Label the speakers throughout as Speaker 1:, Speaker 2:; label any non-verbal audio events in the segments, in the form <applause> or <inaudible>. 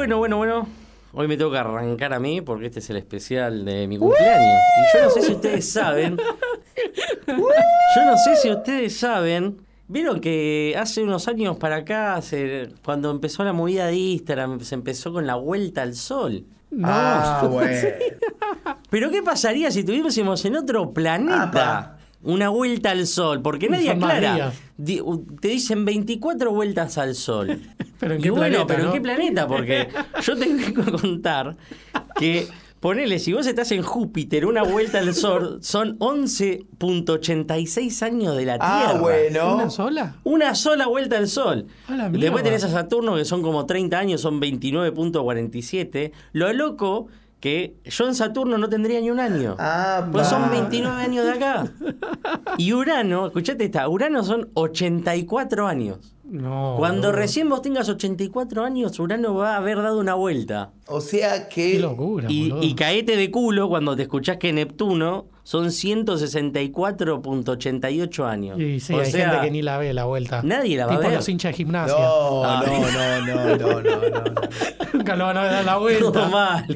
Speaker 1: Bueno, bueno, bueno. Hoy me tengo que arrancar a mí porque este es el especial de mi cumpleaños. Y yo no sé si ustedes saben. <laughs> Yo no sé si ustedes saben. Vieron que hace unos años para acá, se- cuando empezó la movida de Instagram, se empezó con la vuelta al sol.
Speaker 2: Ah, <laughs> bueno.
Speaker 1: Pero ¿qué pasaría si tuviésemos en otro planeta
Speaker 2: Apa.
Speaker 1: Una vuelta al sol? Porque nadie aclara. Di- Te dicen 24 vueltas al sol. <laughs>
Speaker 3: Pero en
Speaker 1: Y
Speaker 3: qué
Speaker 1: bueno,
Speaker 3: planeta,
Speaker 1: pero
Speaker 3: ¿no?
Speaker 1: ¿en qué planeta? Porque yo tengo <laughs> que contar que, ponele, si vos estás en Júpiter, una vuelta al sol son 11.86 años de la Tierra.
Speaker 2: Ah, bueno.
Speaker 3: ¿Una sola?
Speaker 1: Una sola vuelta al sol. Después tenés a Saturno, que son como 30 años, son 29.47. Lo loco que yo en Saturno no tendría ni un año.
Speaker 2: Ah,
Speaker 1: Pues son
Speaker 2: va.
Speaker 1: 29 años de acá. Y Urano, escuchate esta, Urano son 84 años.
Speaker 3: No.
Speaker 1: Cuando recién vos tengas 84 años, Urano va a haber dado una vuelta.
Speaker 2: O sea
Speaker 3: Qué
Speaker 2: que.
Speaker 3: locura,
Speaker 1: Y, caete de culo cuando te escuchás que Neptuno son 164.88 años.
Speaker 3: Y sí,
Speaker 1: O
Speaker 3: hay
Speaker 1: sea,
Speaker 3: gente que ni la ve la vuelta.
Speaker 1: nadie la va a
Speaker 3: tipo
Speaker 1: ver.
Speaker 3: los hinchas de gimnasia.
Speaker 2: No,
Speaker 1: Ah.
Speaker 2: no, no, no, no, no, no, no. <laughs>
Speaker 3: Nunca lo van a dar la
Speaker 1: todo
Speaker 3: vuelta.
Speaker 1: mal.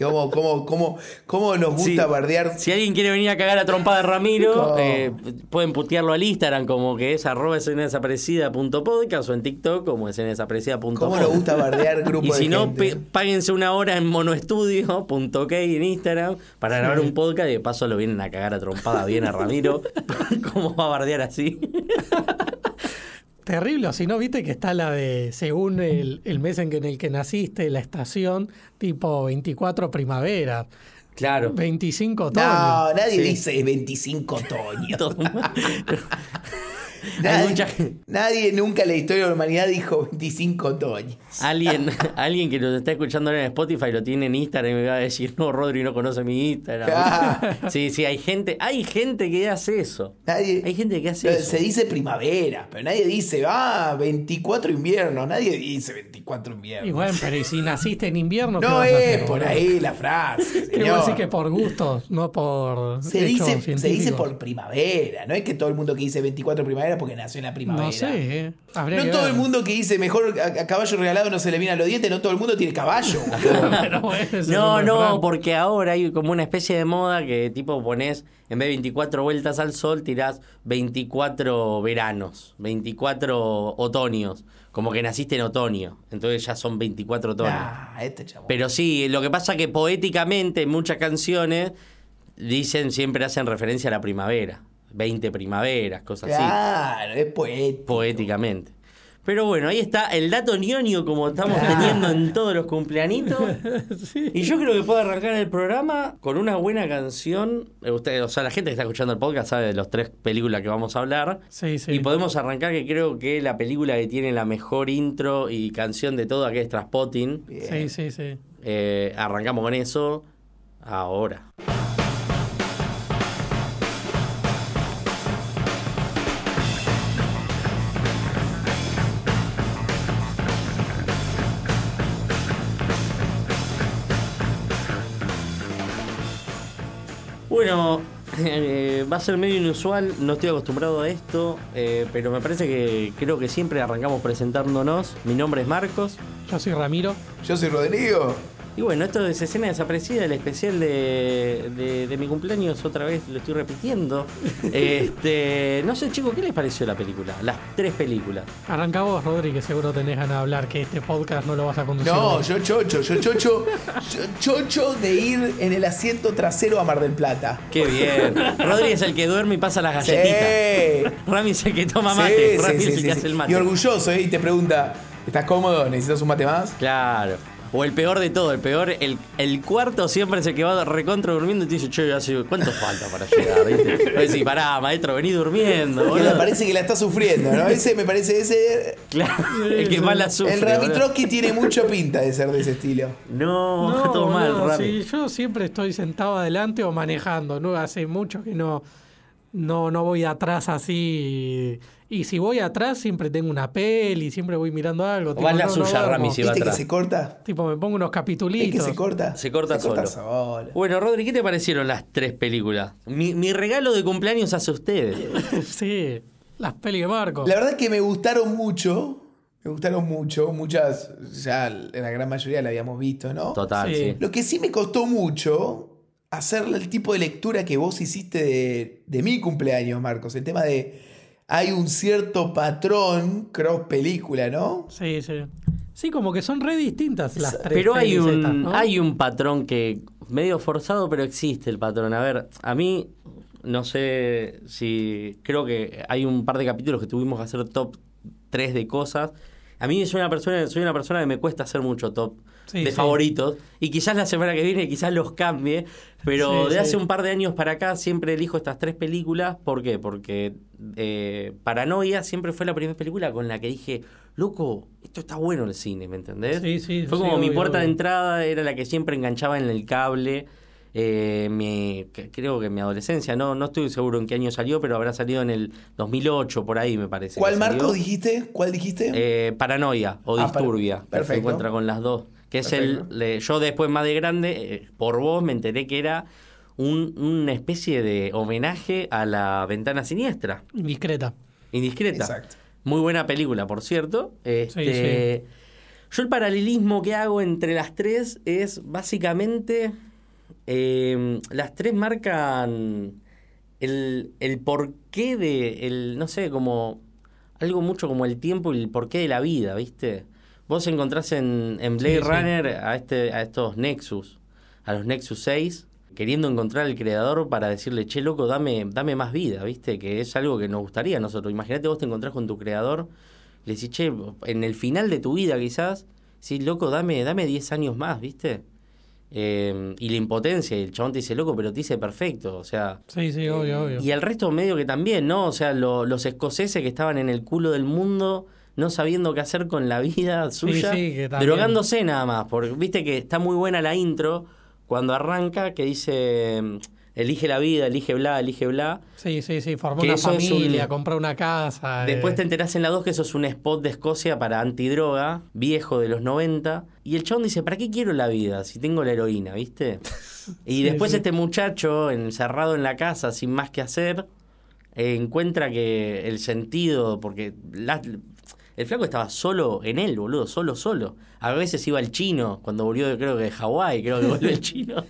Speaker 2: ¿Cómo, cómo, cómo, cómo nos gusta
Speaker 1: Sí.
Speaker 2: bardear?
Speaker 1: Si alguien quiere venir a cagar a trompada de Ramiro, eh, pueden putearlo al Instagram como que es arroba escenadesaparecida.podcast o en TikTok como escenadesaparecida.podcast.
Speaker 2: ¿Cómo nos gusta bardear grupos
Speaker 1: Y si
Speaker 2: de
Speaker 1: no,
Speaker 2: gente?
Speaker 1: páguense una hora en monoestudio.ok en Instagram para grabar un podcast y de paso lo vienen a cagar a trompada bien a Ramiro. <laughs> ¿Cómo va a bardear así? <laughs>
Speaker 3: Terrible, o si no, viste que está la de, según el, el mes en, que, en el que naciste, la estación, tipo 24 primavera,
Speaker 1: Claro.
Speaker 3: 25 otoño.
Speaker 2: No, nadie
Speaker 1: Sí.
Speaker 2: dice 25 otoño. <laughs> Nadie, nadie nunca en la historia de la humanidad dijo 25 otoño.
Speaker 1: Alguien, <laughs> alguien que nos está escuchando ahora en Spotify lo tiene en Instagram y me va a decir, no, Rodri no conoce mi Instagram.
Speaker 2: Ah.
Speaker 1: Sí, sí, hay gente, hay gente que hace eso.
Speaker 2: Nadie,
Speaker 1: Hay gente que hace eso.
Speaker 2: Se dice primavera, pero nadie dice, ah, 24 inviernos. Nadie dice 24 inviernos.
Speaker 3: Y bueno, pero ¿y si naciste en invierno? ¿qué
Speaker 2: no
Speaker 3: vas a
Speaker 2: es
Speaker 3: hacer,
Speaker 2: por ahí la frase. <laughs>
Speaker 3: ¿Qué
Speaker 2: señor.
Speaker 3: vos decís que por gusto, no por
Speaker 2: Se dice, se dice por primavera, no es que todo el mundo que dice 24 primavera porque nació en la primavera.
Speaker 3: No sé, ¿eh? Habría
Speaker 2: No
Speaker 3: que
Speaker 2: todo
Speaker 3: ver.
Speaker 2: el mundo que dice mejor a, a caballo regalado no se le viene a los dientes, no todo el mundo tiene caballo. <laughs>
Speaker 1: No, no, porque ahora hay como una especie de moda que tipo pones, en vez de 24 vueltas al sol, tirás 24 veranos, 24 otoños, como que naciste en otoño, entonces ya son 24 otoños.
Speaker 2: Ah, este chabón.
Speaker 1: Pero sí, lo que pasa que poéticamente en muchas canciones dicen, siempre hacen referencia a la primavera, 20 primaveras, cosas así,
Speaker 2: Claro, es poético.
Speaker 1: poéticamente. Pero bueno, ahí está el dato ñoño como estamos teniendo en todos los cumpleañitos. <laughs> Y yo creo que puedo arrancar el programa con una buena canción. Eh, Usted, o sea, la gente que está escuchando el podcast sabe de las tres películas que vamos a hablar.
Speaker 3: Sí, sí.
Speaker 1: Y podemos arrancar que creo que la película que tiene la mejor intro y canción de toda, que es Traspotting.
Speaker 3: Sí, sí, sí.
Speaker 1: Eh, arrancamos con eso ahora. Va a ser medio inusual, no estoy acostumbrado a esto, eh, pero me parece que creo que siempre arrancamos presentándonos. Mi nombre es Marcos.
Speaker 3: Yo soy Ramiro.
Speaker 2: Yo soy Rodrigo.
Speaker 1: Y bueno, esto es escena desaparecida, el especial de, de- de mi cumpleaños, otra vez lo estoy repitiendo. <laughs> Este, no sé, chicos, ¿qué les pareció la película? Las tres películas.
Speaker 3: Arranca vos, Rodri, que seguro tenés ganas de hablar, que este podcast no lo vas a conducir.
Speaker 2: No, yo chocho, yo chocho, yo chocho de ir en el asiento trasero a Mar del Plata.
Speaker 1: Qué bien. Rodri es el que duerme y pasa las
Speaker 2: Sí.
Speaker 1: galletitas. Rami es el que toma
Speaker 2: Sí,
Speaker 1: mate.
Speaker 2: sí,
Speaker 1: Rami
Speaker 2: sí,
Speaker 1: es el
Speaker 2: sí,
Speaker 1: que
Speaker 2: sí.
Speaker 1: hace el mate.
Speaker 2: Y orgulloso, ¿eh? Y te pregunta, ¿estás cómodo? ¿Necesitas un mate más?
Speaker 1: Claro. O el peor de todo, el peor, el, el cuarto siempre es el que va recontra durmiendo y te dice, che, hace- ¿cuánto falta para llegar? ¿Viste? <laughs> Decís, pará, maestro, vení durmiendo. Boludo".
Speaker 2: parece que la está sufriendo, ¿no? Ese me parece ese.
Speaker 1: Claro, <laughs> el que más la sufre.
Speaker 2: el Rami. Trotsky tiene mucho pinta de ser de ese estilo.
Speaker 1: No,
Speaker 3: No,
Speaker 1: todo mal, Rami.
Speaker 3: sí, yo siempre estoy sentado adelante o manejando. No hace mucho que no, no, no voy atrás así. Y si voy atrás, siempre tengo una peli, siempre voy mirando algo.
Speaker 1: O vas la
Speaker 3: no,
Speaker 1: suya. Rami, si va
Speaker 2: ¿Viste que
Speaker 1: atrás.
Speaker 2: se corta?
Speaker 3: Tipo, me pongo unos
Speaker 2: ¿Es
Speaker 3: capitulitos.
Speaker 2: que se corta?
Speaker 1: Se corta solo.
Speaker 2: solo.
Speaker 1: Bueno, Rodri, ¿qué te parecieron las tres películas? Mi, mi regalo de cumpleaños hacia ustedes. <laughs>
Speaker 3: sí, las pelis de Marco.
Speaker 2: La verdad es que me gustaron mucho. Me gustaron mucho, muchas, ya la gran mayoría la habíamos visto, ¿no?
Speaker 1: Total,
Speaker 3: Sí.
Speaker 1: sí.
Speaker 2: Lo que sí me costó mucho hacer el tipo de lectura que vos hiciste de, de mi cumpleaños, Marcos. El tema de hay un cierto patrón cross película, ¿no?
Speaker 3: Sí, sí. Sí, como que son re distintas las tres.
Speaker 1: Pero hay un,
Speaker 3: estas, ¿no?
Speaker 1: hay un patrón que medio forzado, pero existe el patrón. A ver, a mí no sé si creo que hay un par de capítulos que tuvimos que hacer top 3 de cosas. A mí soy una persona, soy una persona que me cuesta hacer mucho top
Speaker 3: Sí,
Speaker 1: de
Speaker 3: sí.
Speaker 1: favoritos y quizás la semana que viene quizás los cambie, pero
Speaker 3: Sí,
Speaker 1: de
Speaker 3: sí.
Speaker 1: hace un par de años para acá siempre elijo estas tres películas. ¿Por qué? Porque eh, Paranoia siempre fue la primera película con la que dije, loco, esto está bueno el cine, ¿me entendés?
Speaker 3: Sí, sí,
Speaker 1: Fue
Speaker 3: sí,
Speaker 1: como mi
Speaker 3: obvio,
Speaker 1: puerta de entrada, era la que siempre enganchaba en el cable. Eh, mi- creo que en mi adolescencia, no, no estoy seguro en qué año salió, pero habrá salido en el 2008, por ahí me parece.
Speaker 2: ¿Cuál
Speaker 1: salió.
Speaker 2: Marco dijiste? ¿Cuál dijiste?
Speaker 1: Eh, Paranoia o
Speaker 2: Ah, per-
Speaker 1: Disturbia, que se
Speaker 2: perfecto.
Speaker 1: encuentra con las dos. Que es el. Yo después, más de grande, eh, por vos me enteré que era un- una especie de homenaje a la ventana siniestra,
Speaker 3: Indiscreta.
Speaker 1: indiscreta.
Speaker 2: Exacto.
Speaker 1: Muy buena película, por cierto. Este, Yo el paralelismo que hago entre las tres es básicamente. eh, las tres marcan el, el porqué de. El, no sé, como. Algo mucho como el tiempo y el porqué de la vida, ¿viste? Vos encontrás en, en Blade
Speaker 3: Sí, sí.
Speaker 1: Runner a, este, a estos Nexus, a los Nexus 6, queriendo encontrar al creador para decirle, che, loco, dame, dame más vida, ¿viste? Que es algo que nos gustaría a nosotros. Imagínate vos te encontrás con tu creador, le decís, che, en el final de tu vida quizás, sí, loco, dame, dame 10 años más, ¿viste? Eh, y la impotencia, y el chabón te dice, loco, pero te dice perfecto, o sea...
Speaker 3: Sí, sí, obvio, obvio.
Speaker 1: Y el resto medio que también, ¿no? O sea, lo- los escoceses que estaban en el culo del mundo, no sabiendo qué hacer con la vida suya,
Speaker 3: sí, que también.
Speaker 1: drogándose nada más. Porque viste que está muy buena la intro cuando arranca, que dice, elige la vida, elige bla, elige bla.
Speaker 3: Sí, sí, sí. Formó una familia,
Speaker 1: un-
Speaker 3: compró una casa.
Speaker 1: Después
Speaker 3: eh,
Speaker 1: te enterás en la 2 que eso es un spot de Escocia para antidroga, viejo de los 90. Y el chabón dice, ¿para qué quiero la vida si tengo la heroína, viste? <laughs> Y
Speaker 3: Sí,
Speaker 1: después
Speaker 3: sí.
Speaker 1: este muchacho, encerrado en la casa, sin más que hacer, eh, encuentra que el sentido, porque la- el flaco estaba solo en él, boludo, solo, solo. A veces iba el chino, cuando volvió creo que de Hawái, creo que volvió el <laughs> chino,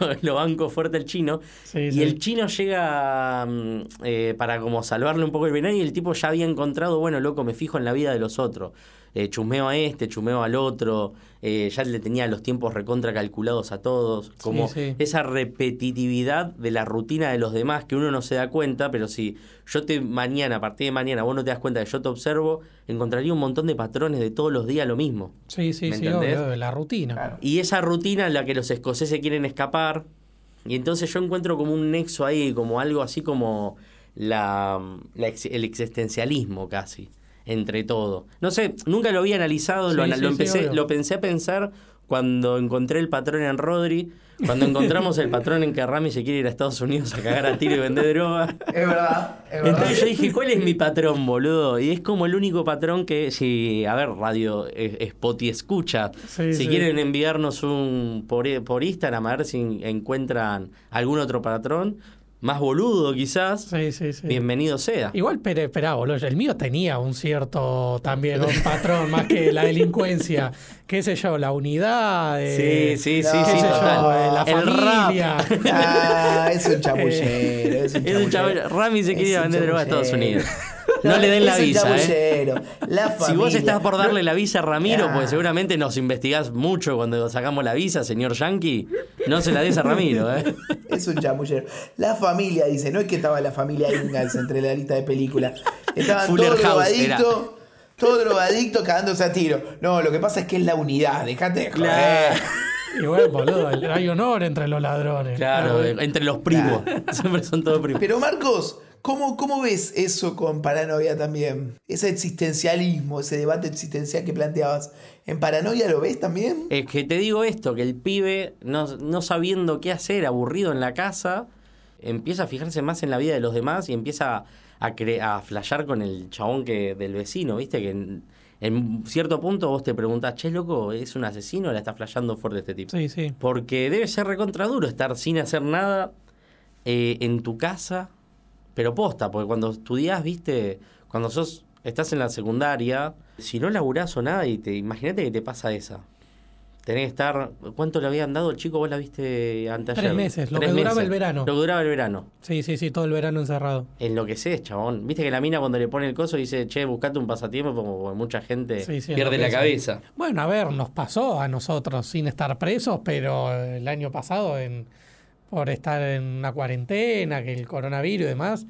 Speaker 1: lo, lo banco fuerte el chino.
Speaker 3: Sí,
Speaker 1: y
Speaker 3: sí.
Speaker 1: el chino llega mm, eh, para como salvarle un poco el veneno y el tipo ya había encontrado, bueno, loco, me fijo en la vida de los otros. Eh, chumeo a este, chumeo al otro, eh, ya le tenía los tiempos recontra calculados a todos, como
Speaker 3: sí.
Speaker 1: esa repetitividad de la rutina de los demás que uno no se da cuenta, pero si yo te mañana, a partir de mañana, vos no te das cuenta que yo te observo, encontraría un montón de patrones de todos los días lo mismo.
Speaker 3: Sí, sí,
Speaker 1: ¿Me
Speaker 3: sí,
Speaker 1: entendés?
Speaker 3: obvio, la rutina.
Speaker 2: Claro.
Speaker 1: Y esa rutina en la que los escoceses quieren escapar. Y entonces yo encuentro como un nexo ahí, como algo así como la, la ex- el existencialismo casi, entre todo. No sé, nunca lo había analizado, lo,
Speaker 3: Sí,
Speaker 1: ana-
Speaker 3: sí,
Speaker 1: lo empecé, lo pensé a pensar cuando encontré el patrón en Rodri, cuando encontramos el patrón en que Rami se quiere ir a Estados Unidos a cagar a tiro y vender droga.
Speaker 2: Es verdad, es verdad.
Speaker 1: Entonces yo dije, ¿cuál es mi patrón, boludo? Y es como el único patrón que, si, a ver, radio eh, Spotify escucha,
Speaker 3: Sí,
Speaker 1: si
Speaker 3: sí.
Speaker 1: quieren enviarnos un por, por Instagram a ver si encuentran algún otro patrón, más boludo quizás,
Speaker 3: Sí, sí, sí.
Speaker 1: bienvenido sea.
Speaker 3: Igual, pero esperá, boludo. El mío tenía un cierto también un patrón más que la delincuencia. <laughs> ¿Qué sé yo? La unidad. eh,
Speaker 1: Sí, sí,
Speaker 2: no,
Speaker 1: sí,
Speaker 3: qué
Speaker 1: sí,
Speaker 3: sé
Speaker 1: total.
Speaker 3: yo, eh, la
Speaker 1: El
Speaker 3: familia.
Speaker 1: rap. <laughs>
Speaker 2: Ah, es un chamullero. Es un
Speaker 1: Es un
Speaker 2: chamullero.
Speaker 1: chamullero. Rami se
Speaker 2: Es
Speaker 1: quería vender droga a Estados. Unidos. No le den la
Speaker 2: Es un
Speaker 1: visa, ¿eh? <laughs> Si vos estás por darle la visa a Ramiro,
Speaker 2: Ah.
Speaker 1: pues seguramente nos investigás mucho cuando sacamos la visa, señor Yankee. No se la des a Ramiro, ¿eh? <laughs>
Speaker 2: Es un chamullero. La familia, dice, no es que estaba la familia Ingalls entre la lista de películas. Estaban
Speaker 1: Fuller
Speaker 2: todos
Speaker 1: House
Speaker 2: drogadictos cagándose a tiro. No, lo que pasa es que es la unidad, dejate de joder.
Speaker 3: Y bueno, boludo, hay honor entre los ladrones.
Speaker 1: Claro, entre los primos. Siempre son todos primos.
Speaker 2: Pero Marcos, ¿cómo, ¿cómo ves eso con Paranoia también? Ese existencialismo, ese debate existencial que planteabas. ¿En Paranoia lo ves también?
Speaker 1: Es que te digo esto, que el pibe, no, no sabiendo qué hacer, aburrido en la casa, empieza a fijarse más en la vida de los demás y empieza a, cre- a flashear con el chabón que del vecino, ¿viste? Que en, en cierto punto vos te preguntás, che, loco, ¿es un asesino o la está flasheando fuerte este tipo?
Speaker 3: Sí, sí.
Speaker 1: Porque debe ser recontra duro estar sin hacer nada eh, en tu casa, pero posta, porque cuando estudiás, viste, cuando sos estás en la secundaria, si no laburás o nada, y te imagínate que te pasa esa. Tenés que estar. ¿Cuánto le habían dado el chico? Vos la viste antes
Speaker 3: Tres meses, lo que duraba el verano.
Speaker 1: Lo que duraba el verano.
Speaker 3: Sí, sí, sí, todo el verano encerrado.
Speaker 1: Enloqueces, chabón. Viste que la mina cuando le pone el coso dice, che, buscate un pasatiempo, como mucha gente
Speaker 3: Sí, sí,
Speaker 1: pierde la cabeza.
Speaker 3: Bueno, a ver, nos pasó a nosotros sin estar presos, pero el año pasado, en, por estar en una cuarentena, que el coronavirus y demás,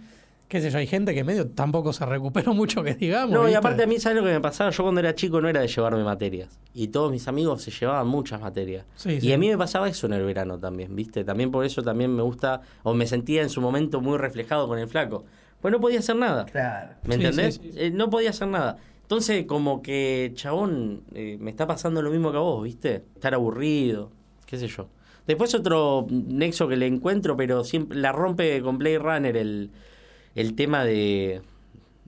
Speaker 3: qué sé yo, hay gente que medio tampoco se recuperó mucho, que digamos.
Speaker 1: No, y aparte a mí, ¿sabes lo que me pasaba? Yo cuando era chico no era de llevarme materias. Y todos mis amigos se llevaban muchas materias.
Speaker 3: Sí,
Speaker 1: y
Speaker 3: sí.
Speaker 1: a mí me pasaba eso en el verano también, ¿viste? También por eso también me gusta, o me sentía en su momento muy reflejado con el flaco. Pues no podía hacer nada.
Speaker 2: Claro.
Speaker 1: ¿Me
Speaker 3: Sí,
Speaker 1: entendés?
Speaker 3: sí, sí.
Speaker 1: Eh, no podía hacer nada. Entonces, como que, chabón, eh, me está pasando lo mismo que a vos, ¿viste? Estar aburrido, qué sé yo. Después otro nexo que le encuentro, pero siempre la rompe con Blade Runner el, el tema de,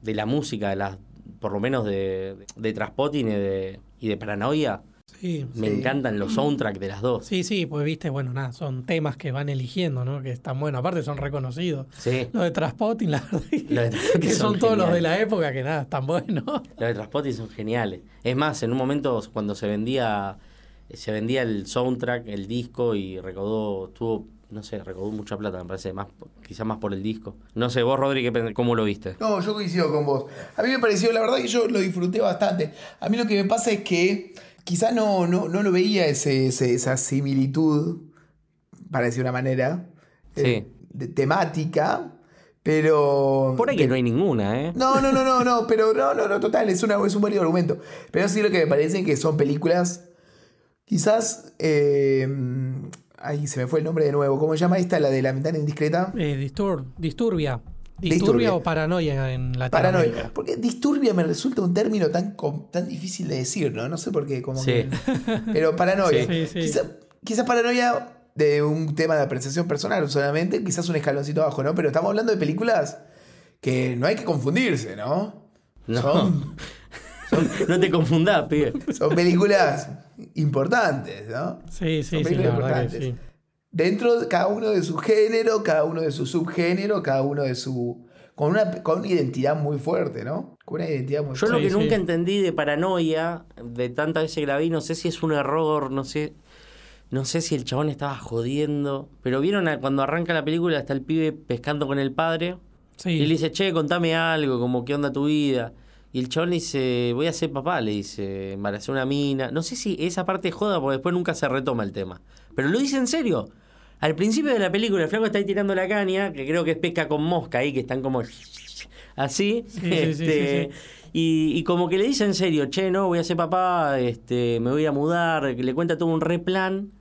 Speaker 1: de la música, de las, por lo menos de, de Traspotting y de, y de Paranoia.
Speaker 3: Sí,
Speaker 1: Me
Speaker 2: Sí.
Speaker 1: encantan los soundtracks de las dos.
Speaker 3: sí, sí, pues viste, bueno, nada, son temas que van eligiendo, ¿no? Que están buenos, aparte son reconocidos.
Speaker 1: Sí.
Speaker 3: Los de Transpotting, la verdad, <laughs>
Speaker 1: Los de
Speaker 3: que son,
Speaker 1: son
Speaker 3: todos los de la época, que nada, están buenos.
Speaker 1: Los de Transpotting son geniales. Es más, en un momento cuando se vendía se vendía el soundtrack, el disco y recaudó, tuvo, no sé, recaudó mucha plata, me parece, más quizás más por el disco. No sé, vos Rodri, ¿qué pen- ¿cómo lo viste?
Speaker 2: No, yo coincido con vos. A mí me pareció, la verdad que yo lo disfruté bastante. A mí lo que me pasa es que quizá no, no, no lo veía ese, ese- esa similitud, para decir una manera, eh,
Speaker 1: Sí.
Speaker 2: de temática, pero...
Speaker 1: Por ahí que no hay ninguna, ¿eh?
Speaker 2: No, no, no, no, no, pero no, no, no, total, es, una, es un buen argumento. Pero sí lo que me parece que son películas, quizás, eh, ahí se me fue el nombre de nuevo, ¿cómo se llama esta, la de la ventana indiscreta?
Speaker 3: Eh, distur- disturbia. Disturbia.
Speaker 2: Disturbia.
Speaker 3: o paranoia en Latinoamérica.
Speaker 2: Paranoia. Porque disturbia me resulta un término tan, tan difícil de decir, ¿no? No sé por qué, como
Speaker 1: Sí.
Speaker 2: que- Pero paranoia.
Speaker 3: Sí, sí.
Speaker 2: Quizá, quizá paranoia de un tema de apreciación personal solamente, quizás un escaloncito abajo, ¿no? Pero estamos hablando de películas que no hay que confundirse, ¿no?
Speaker 1: No.
Speaker 2: Son, <laughs>
Speaker 1: No te confundás, pibe.
Speaker 2: son películas importantes, ¿no?
Speaker 3: Sí, sí,
Speaker 2: Son
Speaker 3: sí, la
Speaker 2: películas
Speaker 3: verdad que
Speaker 2: importantes.
Speaker 3: sí.
Speaker 2: Dentro de cada uno de su género, cada uno de su subgénero, cada uno de su. con una, con una identidad muy fuerte, ¿no? Con una identidad muy
Speaker 1: Yo
Speaker 2: fuerte.
Speaker 1: lo
Speaker 3: Sí,
Speaker 1: que
Speaker 3: sí.
Speaker 1: nunca entendí de paranoia, de tantas veces que la vi, no sé si es un error, no sé. No sé si el chabón estaba jodiendo. Pero vieron a- cuando arranca la película, está el pibe pescando con el padre.
Speaker 3: Sí.
Speaker 1: Y le dice, che, contame algo, como qué onda tu vida. Y el chabón le dice, voy a ser papá, le dice, embaracé una mina. No sé si esa parte es joda, porque después nunca se retoma el tema. Pero lo dice en serio. Al principio de la película, el flaco está ahí tirando la caña, que creo que es pesca con mosca ahí, que están como <laughs> así.
Speaker 3: Sí, sí, sí,
Speaker 1: este,
Speaker 3: sí,
Speaker 1: Y, y como que le dice en serio, che, no, voy a ser papá, este, me voy a mudar, que le cuenta todo un replan.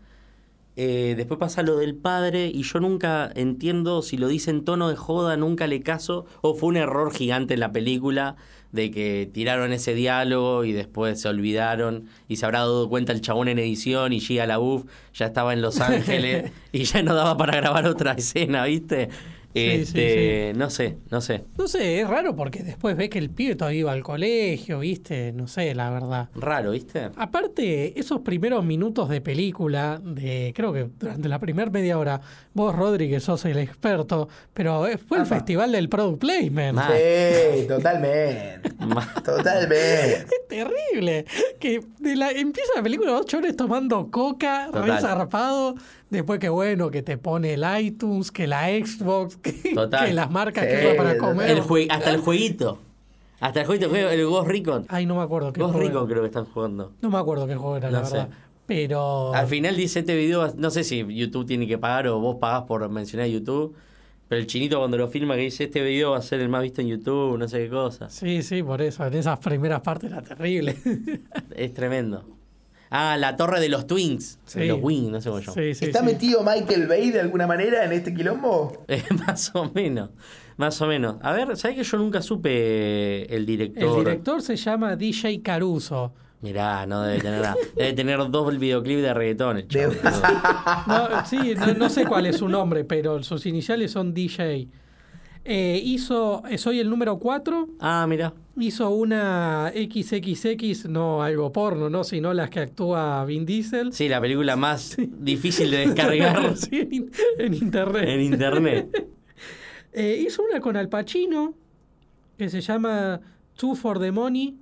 Speaker 1: Eh, después pasa lo del padre y yo nunca entiendo si lo dice en tono de joda, nunca le caso, o fue un error gigante en la película de que tiraron ese diálogo y después se olvidaron y se habrá dado cuenta el chabón en edición y Gia LaBeouf ya estaba en Los <laughs> Ángeles y ya no daba para grabar otra escena, ¿viste?
Speaker 3: Sí,
Speaker 1: Este, No sé, no sé.
Speaker 3: No sé, es raro porque después ves que el pibe todavía iba al colegio, ¿viste? No sé, la verdad.
Speaker 1: Raro, ¿viste?
Speaker 3: Aparte, esos primeros minutos de película, de creo que durante la primera media hora, vos, Rodri, que sos el experto, pero fue el
Speaker 2: Apa.
Speaker 3: festival del product placement.
Speaker 2: Sí, totalmente. <laughs>
Speaker 1: Ma-
Speaker 2: Totalmente.
Speaker 3: Es terrible. Que de la, empieza la película, dos chones tomando coca,
Speaker 1: Total.
Speaker 3: re zarpado. Después que bueno, que te pone el iTunes, que la Xbox, <laughs> que,
Speaker 1: Total.
Speaker 3: que las marcas
Speaker 2: Sí,
Speaker 3: que para comer.
Speaker 1: El jue- hasta el jueguito. Hasta el jueguito, el Ghost Recon.
Speaker 3: Ay, no me acuerdo qué
Speaker 1: Ghost
Speaker 3: juego
Speaker 1: Recon
Speaker 3: era.
Speaker 1: creo que están jugando.
Speaker 3: No me acuerdo qué juego era, la
Speaker 1: sé.
Speaker 3: verdad. Pero.
Speaker 1: Al final dice este video, no sé si YouTube tiene que pagar o vos pagás por mencionar YouTube, pero el chinito cuando lo filma que dice este video va a ser el más visto en YouTube, no sé qué cosa.
Speaker 3: Sí, sí, por eso. En esas primeras partes era terrible. <laughs>
Speaker 1: Es tremendo. Ah, la torre de los Twins.
Speaker 3: Sí.
Speaker 1: De los Wings, no sé cómo llama.
Speaker 3: sí, sí,
Speaker 2: ¿Está
Speaker 3: sí.
Speaker 2: metido Michael Bay de alguna manera en este quilombo? <laughs>
Speaker 1: Eh, más o menos. Más o menos. A ver, ¿sabes que yo nunca supe el
Speaker 3: El
Speaker 1: director?
Speaker 3: director se llama DJ Caruso.
Speaker 1: Mirá, no debe tener nada. Debe tener dos videoclips de reggaetón. el chabón. <laughs>
Speaker 3: No, sí, no, no sé cuál es su nombre, pero sus iniciales son DJ. Eh, hizo eh, Soy el número 4.
Speaker 1: Ah, mira.
Speaker 3: Hizo una XXX, no algo porno, ¿no? Sino las que actúa Vin Diesel.
Speaker 1: Sí, la película más <laughs> difícil de descargar <laughs>
Speaker 3: Sí, en, in- en internet.
Speaker 1: en internet. <laughs>
Speaker 3: Eh, hizo una con Al Pacino que se llama Two for the Money,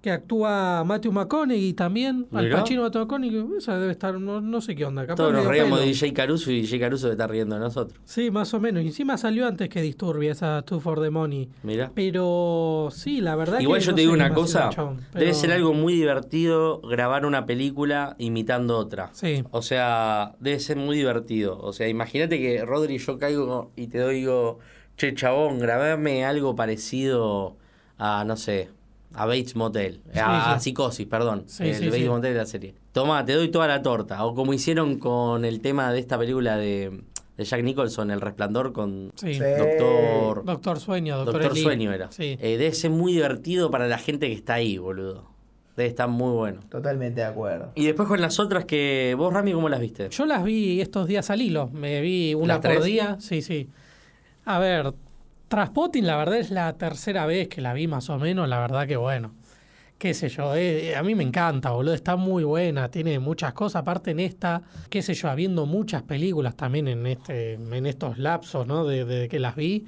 Speaker 3: que actúa Matthew McConaughey también. Al. Pacino Matthew McConaughey. Esa debe estar, no, no sé qué onda. Capaz
Speaker 1: Todos nos reíamos de DJ Caruso y DJ Caruso está riendo de nosotros.
Speaker 3: Sí, más o menos. Y encima salió antes que Disturbia, esa Two for the Money.
Speaker 1: Mirá.
Speaker 3: Pero sí, la verdad
Speaker 1: Igual
Speaker 3: que
Speaker 1: yo
Speaker 3: no
Speaker 1: te digo una cosa, debe ser algo muy divertido grabar una película imitando otra.
Speaker 3: Sí.
Speaker 1: O sea, debe ser muy divertido. O sea, imagínate que Rodri yo caigo y te doy, digo, che chabón, grabame algo parecido a, no sé, a Bates Motel. a,
Speaker 3: sí.
Speaker 1: Psicosis, perdón.
Speaker 3: Sí,
Speaker 1: el
Speaker 3: sí,
Speaker 1: Bates
Speaker 3: sí.
Speaker 1: Motel de la serie. Toma, te doy toda la torta. O como hicieron con el tema de esta película de, de Jack Nicholson, El Resplandor, con. Doctor...
Speaker 3: Doctor Sueño, Doctor,
Speaker 1: Doctor. Sueño era.
Speaker 3: Sí.
Speaker 1: Eh, debe ser muy divertido para la gente que está ahí, boludo. Debe estar muy bueno.
Speaker 2: Totalmente de acuerdo.
Speaker 1: Y después con las otras que. ¿Vos, Rami, cómo las viste?
Speaker 3: Yo las vi estos días al hilo. Me vi una
Speaker 1: ¿Las
Speaker 3: por
Speaker 1: tres?
Speaker 3: día. Sí, sí. A ver, Traspotting, la verdad es la tercera vez que la vi más o menos. La verdad que bueno. Qué sé yo, eh, a mí me encanta, boludo. Está muy buena, tiene muchas cosas. Aparte en esta, qué sé yo, habiendo muchas películas también en este en estos lapsos, ¿no? De, de que las vi.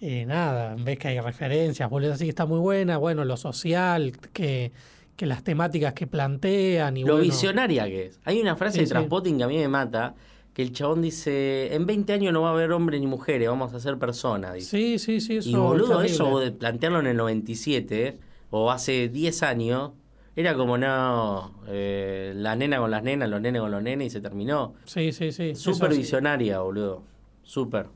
Speaker 3: Eh, nada, ves que hay referencias, boludo. Así que está muy buena. Bueno, lo social, que, que las temáticas que plantean. Y
Speaker 1: Lo
Speaker 3: bueno,
Speaker 1: visionaria que es. Hay una frase
Speaker 3: Sí,
Speaker 1: de
Speaker 3: sí.
Speaker 1: Transpotting que a mí me mata. Que el chabón dice: En 20 años no va a haber hombres ni mujeres, vamos a ser personas. Dice.
Speaker 3: Sí, sí, sí. Eso
Speaker 1: y boludo,
Speaker 3: es
Speaker 1: eso de plantearlo en el 97 o hace 10 años. Era como no, eh, la nena con las nenas, los nenes con los nenes y se terminó.
Speaker 3: Sí, sí, sí.
Speaker 1: Súper
Speaker 3: sí.
Speaker 1: visionaria, boludo. Súper.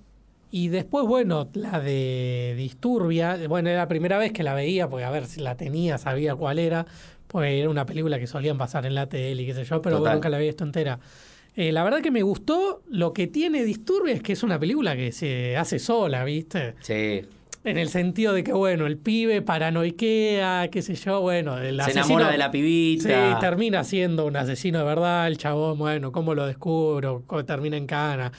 Speaker 3: Y después, bueno, la de Disturbia, bueno, era la primera vez que la veía, porque a ver si la tenía, sabía cuál era, pues era una película que solían pasar en la tele y qué sé yo, pero bueno, nunca la había visto entera. Eh, la verdad que me gustó, lo que tiene Disturbia es que es una película que se hace sola, ¿viste?
Speaker 1: Sí.
Speaker 3: En el sentido de que, bueno, el pibe paranoiquea, qué sé yo, bueno, el
Speaker 1: Se
Speaker 3: asesino-
Speaker 1: enamora de la pibita.
Speaker 3: Sí, termina siendo un asesino de verdad, el chabón, bueno, ¿cómo lo descubro? ¿Cómo termina en cana?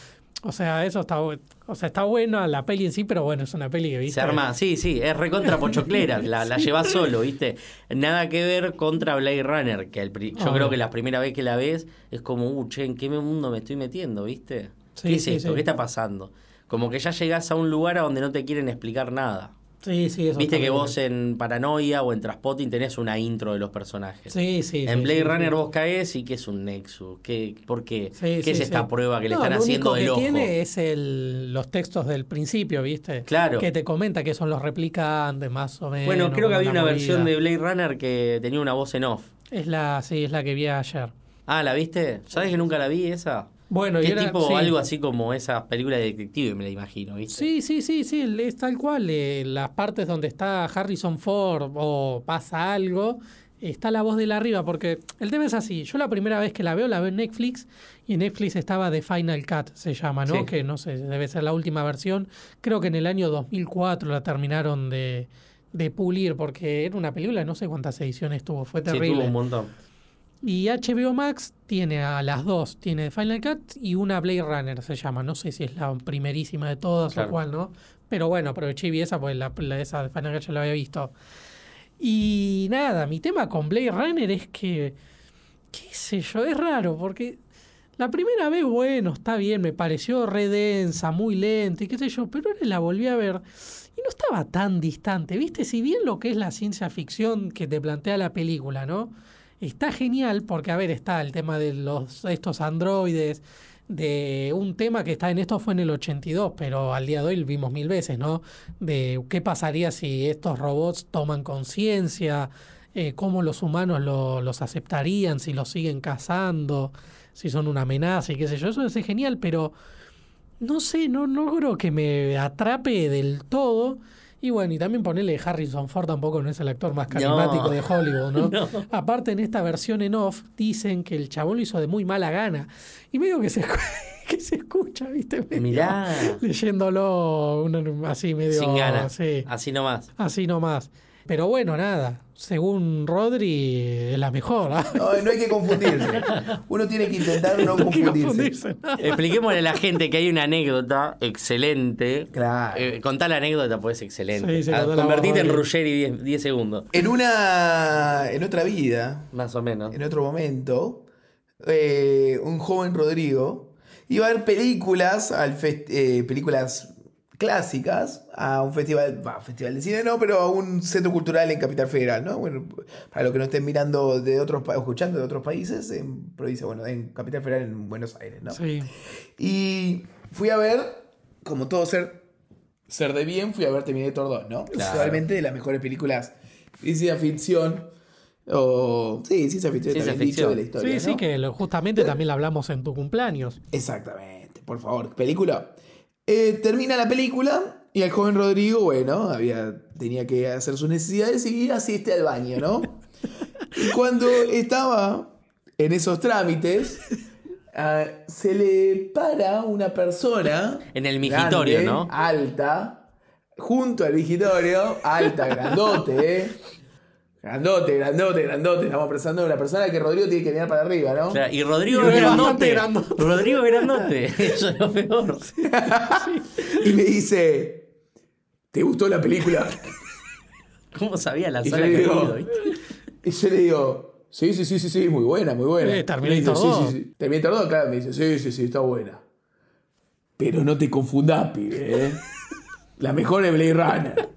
Speaker 3: O sea, eso está, o sea, está buena la peli en sí, pero bueno, es una peli que viste.
Speaker 1: Se arma, sí, sí, es recontra <laughs> pochoclera, la, la llevas solo, ¿viste? Nada que ver contra Blade Runner, que el pri- yo
Speaker 3: Obvio.
Speaker 1: creo que la primera vez que la ves es como, uh, che, ¿en qué mundo me estoy metiendo, viste?
Speaker 3: Sí,
Speaker 1: ¿Qué es
Speaker 3: sí,
Speaker 1: esto?
Speaker 3: sí.
Speaker 1: ¿Qué está pasando? Como que ya llegás a un lugar a donde no te quieren explicar nada.
Speaker 3: Sí, sí, eso
Speaker 1: Viste que
Speaker 3: bien.
Speaker 1: vos en Paranoia o en Traspotting tenés una intro de los personajes.
Speaker 3: Sí, sí.
Speaker 1: En
Speaker 3: sí,
Speaker 1: Blade
Speaker 3: sí,
Speaker 1: Runner
Speaker 3: sí.
Speaker 1: vos caes y ¿qué es un Nexus? ¿Qué, ¿Por qué? ¿Qué es esta prueba que le están
Speaker 3: lo
Speaker 1: haciendo
Speaker 3: único
Speaker 1: del
Speaker 3: que
Speaker 1: ojo?
Speaker 3: tiene es el, los textos del principio, ¿viste?
Speaker 1: Claro.
Speaker 3: Que te comenta que son los replicantes, más o menos.
Speaker 1: Bueno, creo que había una
Speaker 3: movida.
Speaker 1: versión de Blade Runner que tenía una voz en off.
Speaker 3: Es la, sí, es la que vi ayer.
Speaker 1: Ah, ¿la viste? ¿Sabes que nunca la vi esa?
Speaker 3: Bueno, y
Speaker 1: ¿Qué
Speaker 3: era-
Speaker 1: tipo,
Speaker 3: sí.
Speaker 1: algo así como esas películas de detective, me la imagino, ¿viste?
Speaker 3: Sí, sí, sí, sí, es tal cual. eh, las partes donde está Harrison Ford o pasa algo, está la voz de la arriba, porque el tema es así. Yo la primera vez que la veo, la veo en Netflix, y en Netflix estaba The Final Cut, se llama, ¿no?
Speaker 1: Sí.
Speaker 3: Que no sé, debe ser la última versión. Creo que en el año 2004 la terminaron de, de pulir, porque era una película, no sé cuántas ediciones tuvo, fue
Speaker 1: Sí,
Speaker 3: terrible.
Speaker 1: tuvo un montón.
Speaker 3: Y HBO Max tiene a las dos, tiene Final Cut y una Blade Runner se llama. No sé si es la primerísima de todas
Speaker 1: Claro.
Speaker 3: o cuál, ¿no? Pero bueno, aproveché y vi esa, pues la, la- esa de Final Cut ya la había visto. Y nada, mi tema con Blade Runner es que, qué sé yo, es raro, porque la primera vez, bueno, está bien, me pareció re densa, muy lenta y qué sé yo, pero ahora la volví a ver y no estaba tan distante, ¿viste? Si bien lo que es la ciencia ficción que te plantea la película, ¿no? Está genial porque, a ver, está el tema de los estos androides, de un tema que está en esto fue en el 82, pero al día de hoy lo vimos mil veces, ¿no? De qué pasaría si estos robots toman conciencia, eh, cómo los humanos lo- los aceptarían, si los siguen cazando, si son una amenaza y qué sé yo. Eso es genial, pero no sé, no no logro que me atrape del todo. Y bueno, y también ponerle Harrison Ford tampoco no es el actor más carismático
Speaker 1: No.
Speaker 3: de Hollywood, ¿no? <laughs>
Speaker 1: No.
Speaker 3: Aparte, en esta versión en off, dicen que el chabón lo hizo de muy mala gana. Y medio que se, <laughs> que se escucha, ¿viste? Medio
Speaker 1: Mirá.
Speaker 3: Leyéndolo una- así medio...
Speaker 1: Sin ganas.
Speaker 3: Sí,
Speaker 1: Así nomás.
Speaker 3: así nomás. Pero bueno, nada. Según Rodri, es la mejor. ¿ah?
Speaker 2: No, no hay que confundirse. Uno tiene que intentar no <laughs> confundirse.
Speaker 3: confundirse.
Speaker 1: Expliquémosle a la gente que hay una anécdota excelente.
Speaker 2: Claro.
Speaker 1: Eh, contá la anécdota, pues excelente.
Speaker 3: Sí, sí,
Speaker 1: Ah, Convertite en
Speaker 3: Rodri.
Speaker 1: Ruggeri 10 10 segundos.
Speaker 2: En una. En otra vida,
Speaker 1: Más o menos.
Speaker 2: en otro momento, eh, un joven Rodrigo iba a ver películas al eh, películas clásicas a un festival, bah, festival de cine no, pero a un centro cultural en Capital Federal, ¿no? Bueno, para los que no estén mirando de otros escuchando de otros países, en provincia, bueno, en Capital Federal en Buenos Aires, ¿no?
Speaker 3: Sí.
Speaker 2: Y fui a ver, como todo ser, ser de bien, fui a ver Terminator 2, ¿no?
Speaker 1: Claro.
Speaker 2: Probablemente de las mejores películas de ciencia ficción, o... Sí, ciencia ficción,
Speaker 1: Ciencia
Speaker 2: también dicho
Speaker 1: ficción.
Speaker 2: de la historia,
Speaker 3: Sí, sí, que lo- justamente también la hablamos en tu cumpleaños.
Speaker 2: Exactamente, por favor, película. Eh, termina la película y el joven Rodrigo, bueno, había, tenía que hacer sus necesidades y asiste al baño, ¿no? <laughs> y cuando estaba en esos trámites, ah, se le para una persona.
Speaker 1: En el migitorio,
Speaker 2: grande,
Speaker 1: ¿no?
Speaker 2: Alta, junto al migitorio, alta, grandote, ¿eh? Grandote, grandote, grandote. Estamos pensando en una persona que Rodrigo tiene que mirar para arriba, ¿no?
Speaker 1: O sea, y Rodrigo
Speaker 3: Y
Speaker 1: grandote.
Speaker 3: grandote.
Speaker 1: Rodrigo grandote. <laughs> Eso es lo peor. <laughs>
Speaker 2: y me dice, ¿te gustó la película?
Speaker 1: ¿Cómo sabía la sala
Speaker 2: le
Speaker 1: que
Speaker 2: digo,
Speaker 1: ido, viste?
Speaker 2: y yo le digo, sí, sí, sí, sí, sí, muy buena, muy buena.
Speaker 3: Eh, Terminator
Speaker 2: Me dice, sí,
Speaker 3: 2.
Speaker 2: sí, sí. Terminator 2, claro, me dice, sí, sí, sí, está buena. Pero no te confundas, pibe, ¿eh? La mejor es Blade Runner.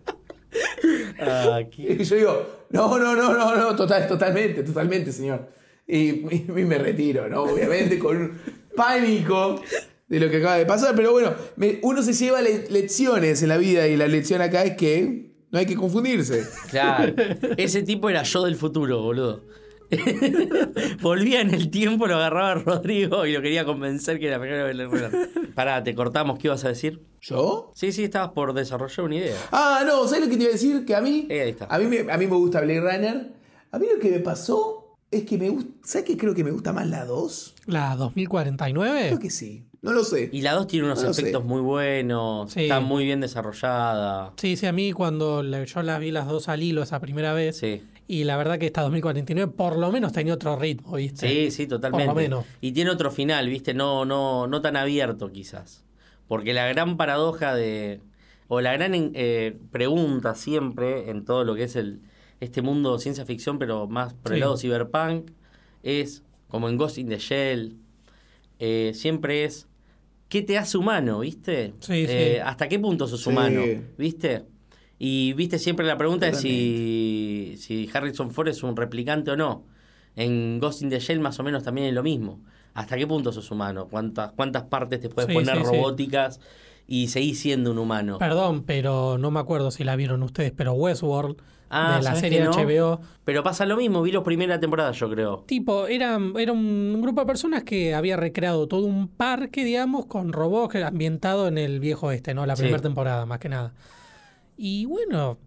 Speaker 1: Ah,
Speaker 2: Y yo digo, no, no, no, no, no, total, totalmente, totalmente, señor. Y, y me retiro, ¿no? Obviamente con un pánico de lo que acaba de pasar. Pero bueno, uno se lleva le- lecciones en la vida y la lección acá es que no hay que confundirse.
Speaker 1: Claro. Ese tipo era yo del futuro, boludo. <laughs> Volvía en el tiempo, lo agarraba a Rodrigo y lo quería convencer que era mejor Belén Runner. Pará, te cortamos, ¿qué ibas a decir?
Speaker 2: ¿Yo?
Speaker 1: Sí, sí, estabas por desarrollar una idea.
Speaker 2: Ah, no, ¿sabes lo que te iba a decir? Que a mí,
Speaker 1: Eh, ahí está.
Speaker 2: a mí, me, a mí me gusta Blade Runner. A mí lo que me pasó es que me gusta. ¿Sabes qué creo que me gusta más la 2?
Speaker 3: La 2049.
Speaker 2: Creo que sí. No lo sé.
Speaker 1: Y la 2 tiene unos
Speaker 2: No
Speaker 1: efectos muy buenos,
Speaker 3: Sí.
Speaker 1: está muy bien desarrollada.
Speaker 3: Sí, sí, a mí cuando la- yo las vi las dos al hilo esa primera vez.
Speaker 1: Sí.
Speaker 3: Y la verdad que esta 2049 por lo menos tenía otro ritmo, ¿viste?
Speaker 1: Sí, sí, totalmente.
Speaker 3: Por lo menos.
Speaker 1: Y tiene otro final, ¿viste? No, no, no tan abierto quizás. Porque la gran paradoja de. O la gran eh, pregunta siempre en todo lo que es el este mundo de ciencia ficción, pero más por el
Speaker 3: Sí.
Speaker 1: lado cyberpunk, es como en Ghost in the Shell. eh, siempre es. ¿Qué te hace humano, viste?
Speaker 3: Sí,
Speaker 1: Eh,
Speaker 3: sí.
Speaker 1: ¿Hasta qué punto sos
Speaker 2: Sí.
Speaker 1: humano? ¿Viste? Y viste siempre la pregunta es si, si Harrison Ford es un replicante o no. En Ghost in the Shell más o menos también es lo mismo. ¿Hasta qué punto sos humano? ¿Cuántas, cuántas partes te puedes
Speaker 3: Sí,
Speaker 1: poner
Speaker 3: sí, sí.
Speaker 1: robóticas y seguís siendo un humano?
Speaker 3: Perdón, pero no me acuerdo si la vieron ustedes, pero Westworld,
Speaker 1: Ah,
Speaker 3: de la
Speaker 1: ¿sabés
Speaker 3: serie
Speaker 1: no?
Speaker 3: HBO,
Speaker 1: Pero pasa lo mismo, vi la primera temporada yo creo.
Speaker 3: tipo, era, era un grupo de personas que había recreado todo un parque, digamos, con robots ambientado en el viejo este, ¿no? La
Speaker 1: Sí.
Speaker 3: primera temporada, más que nada. Y bueno,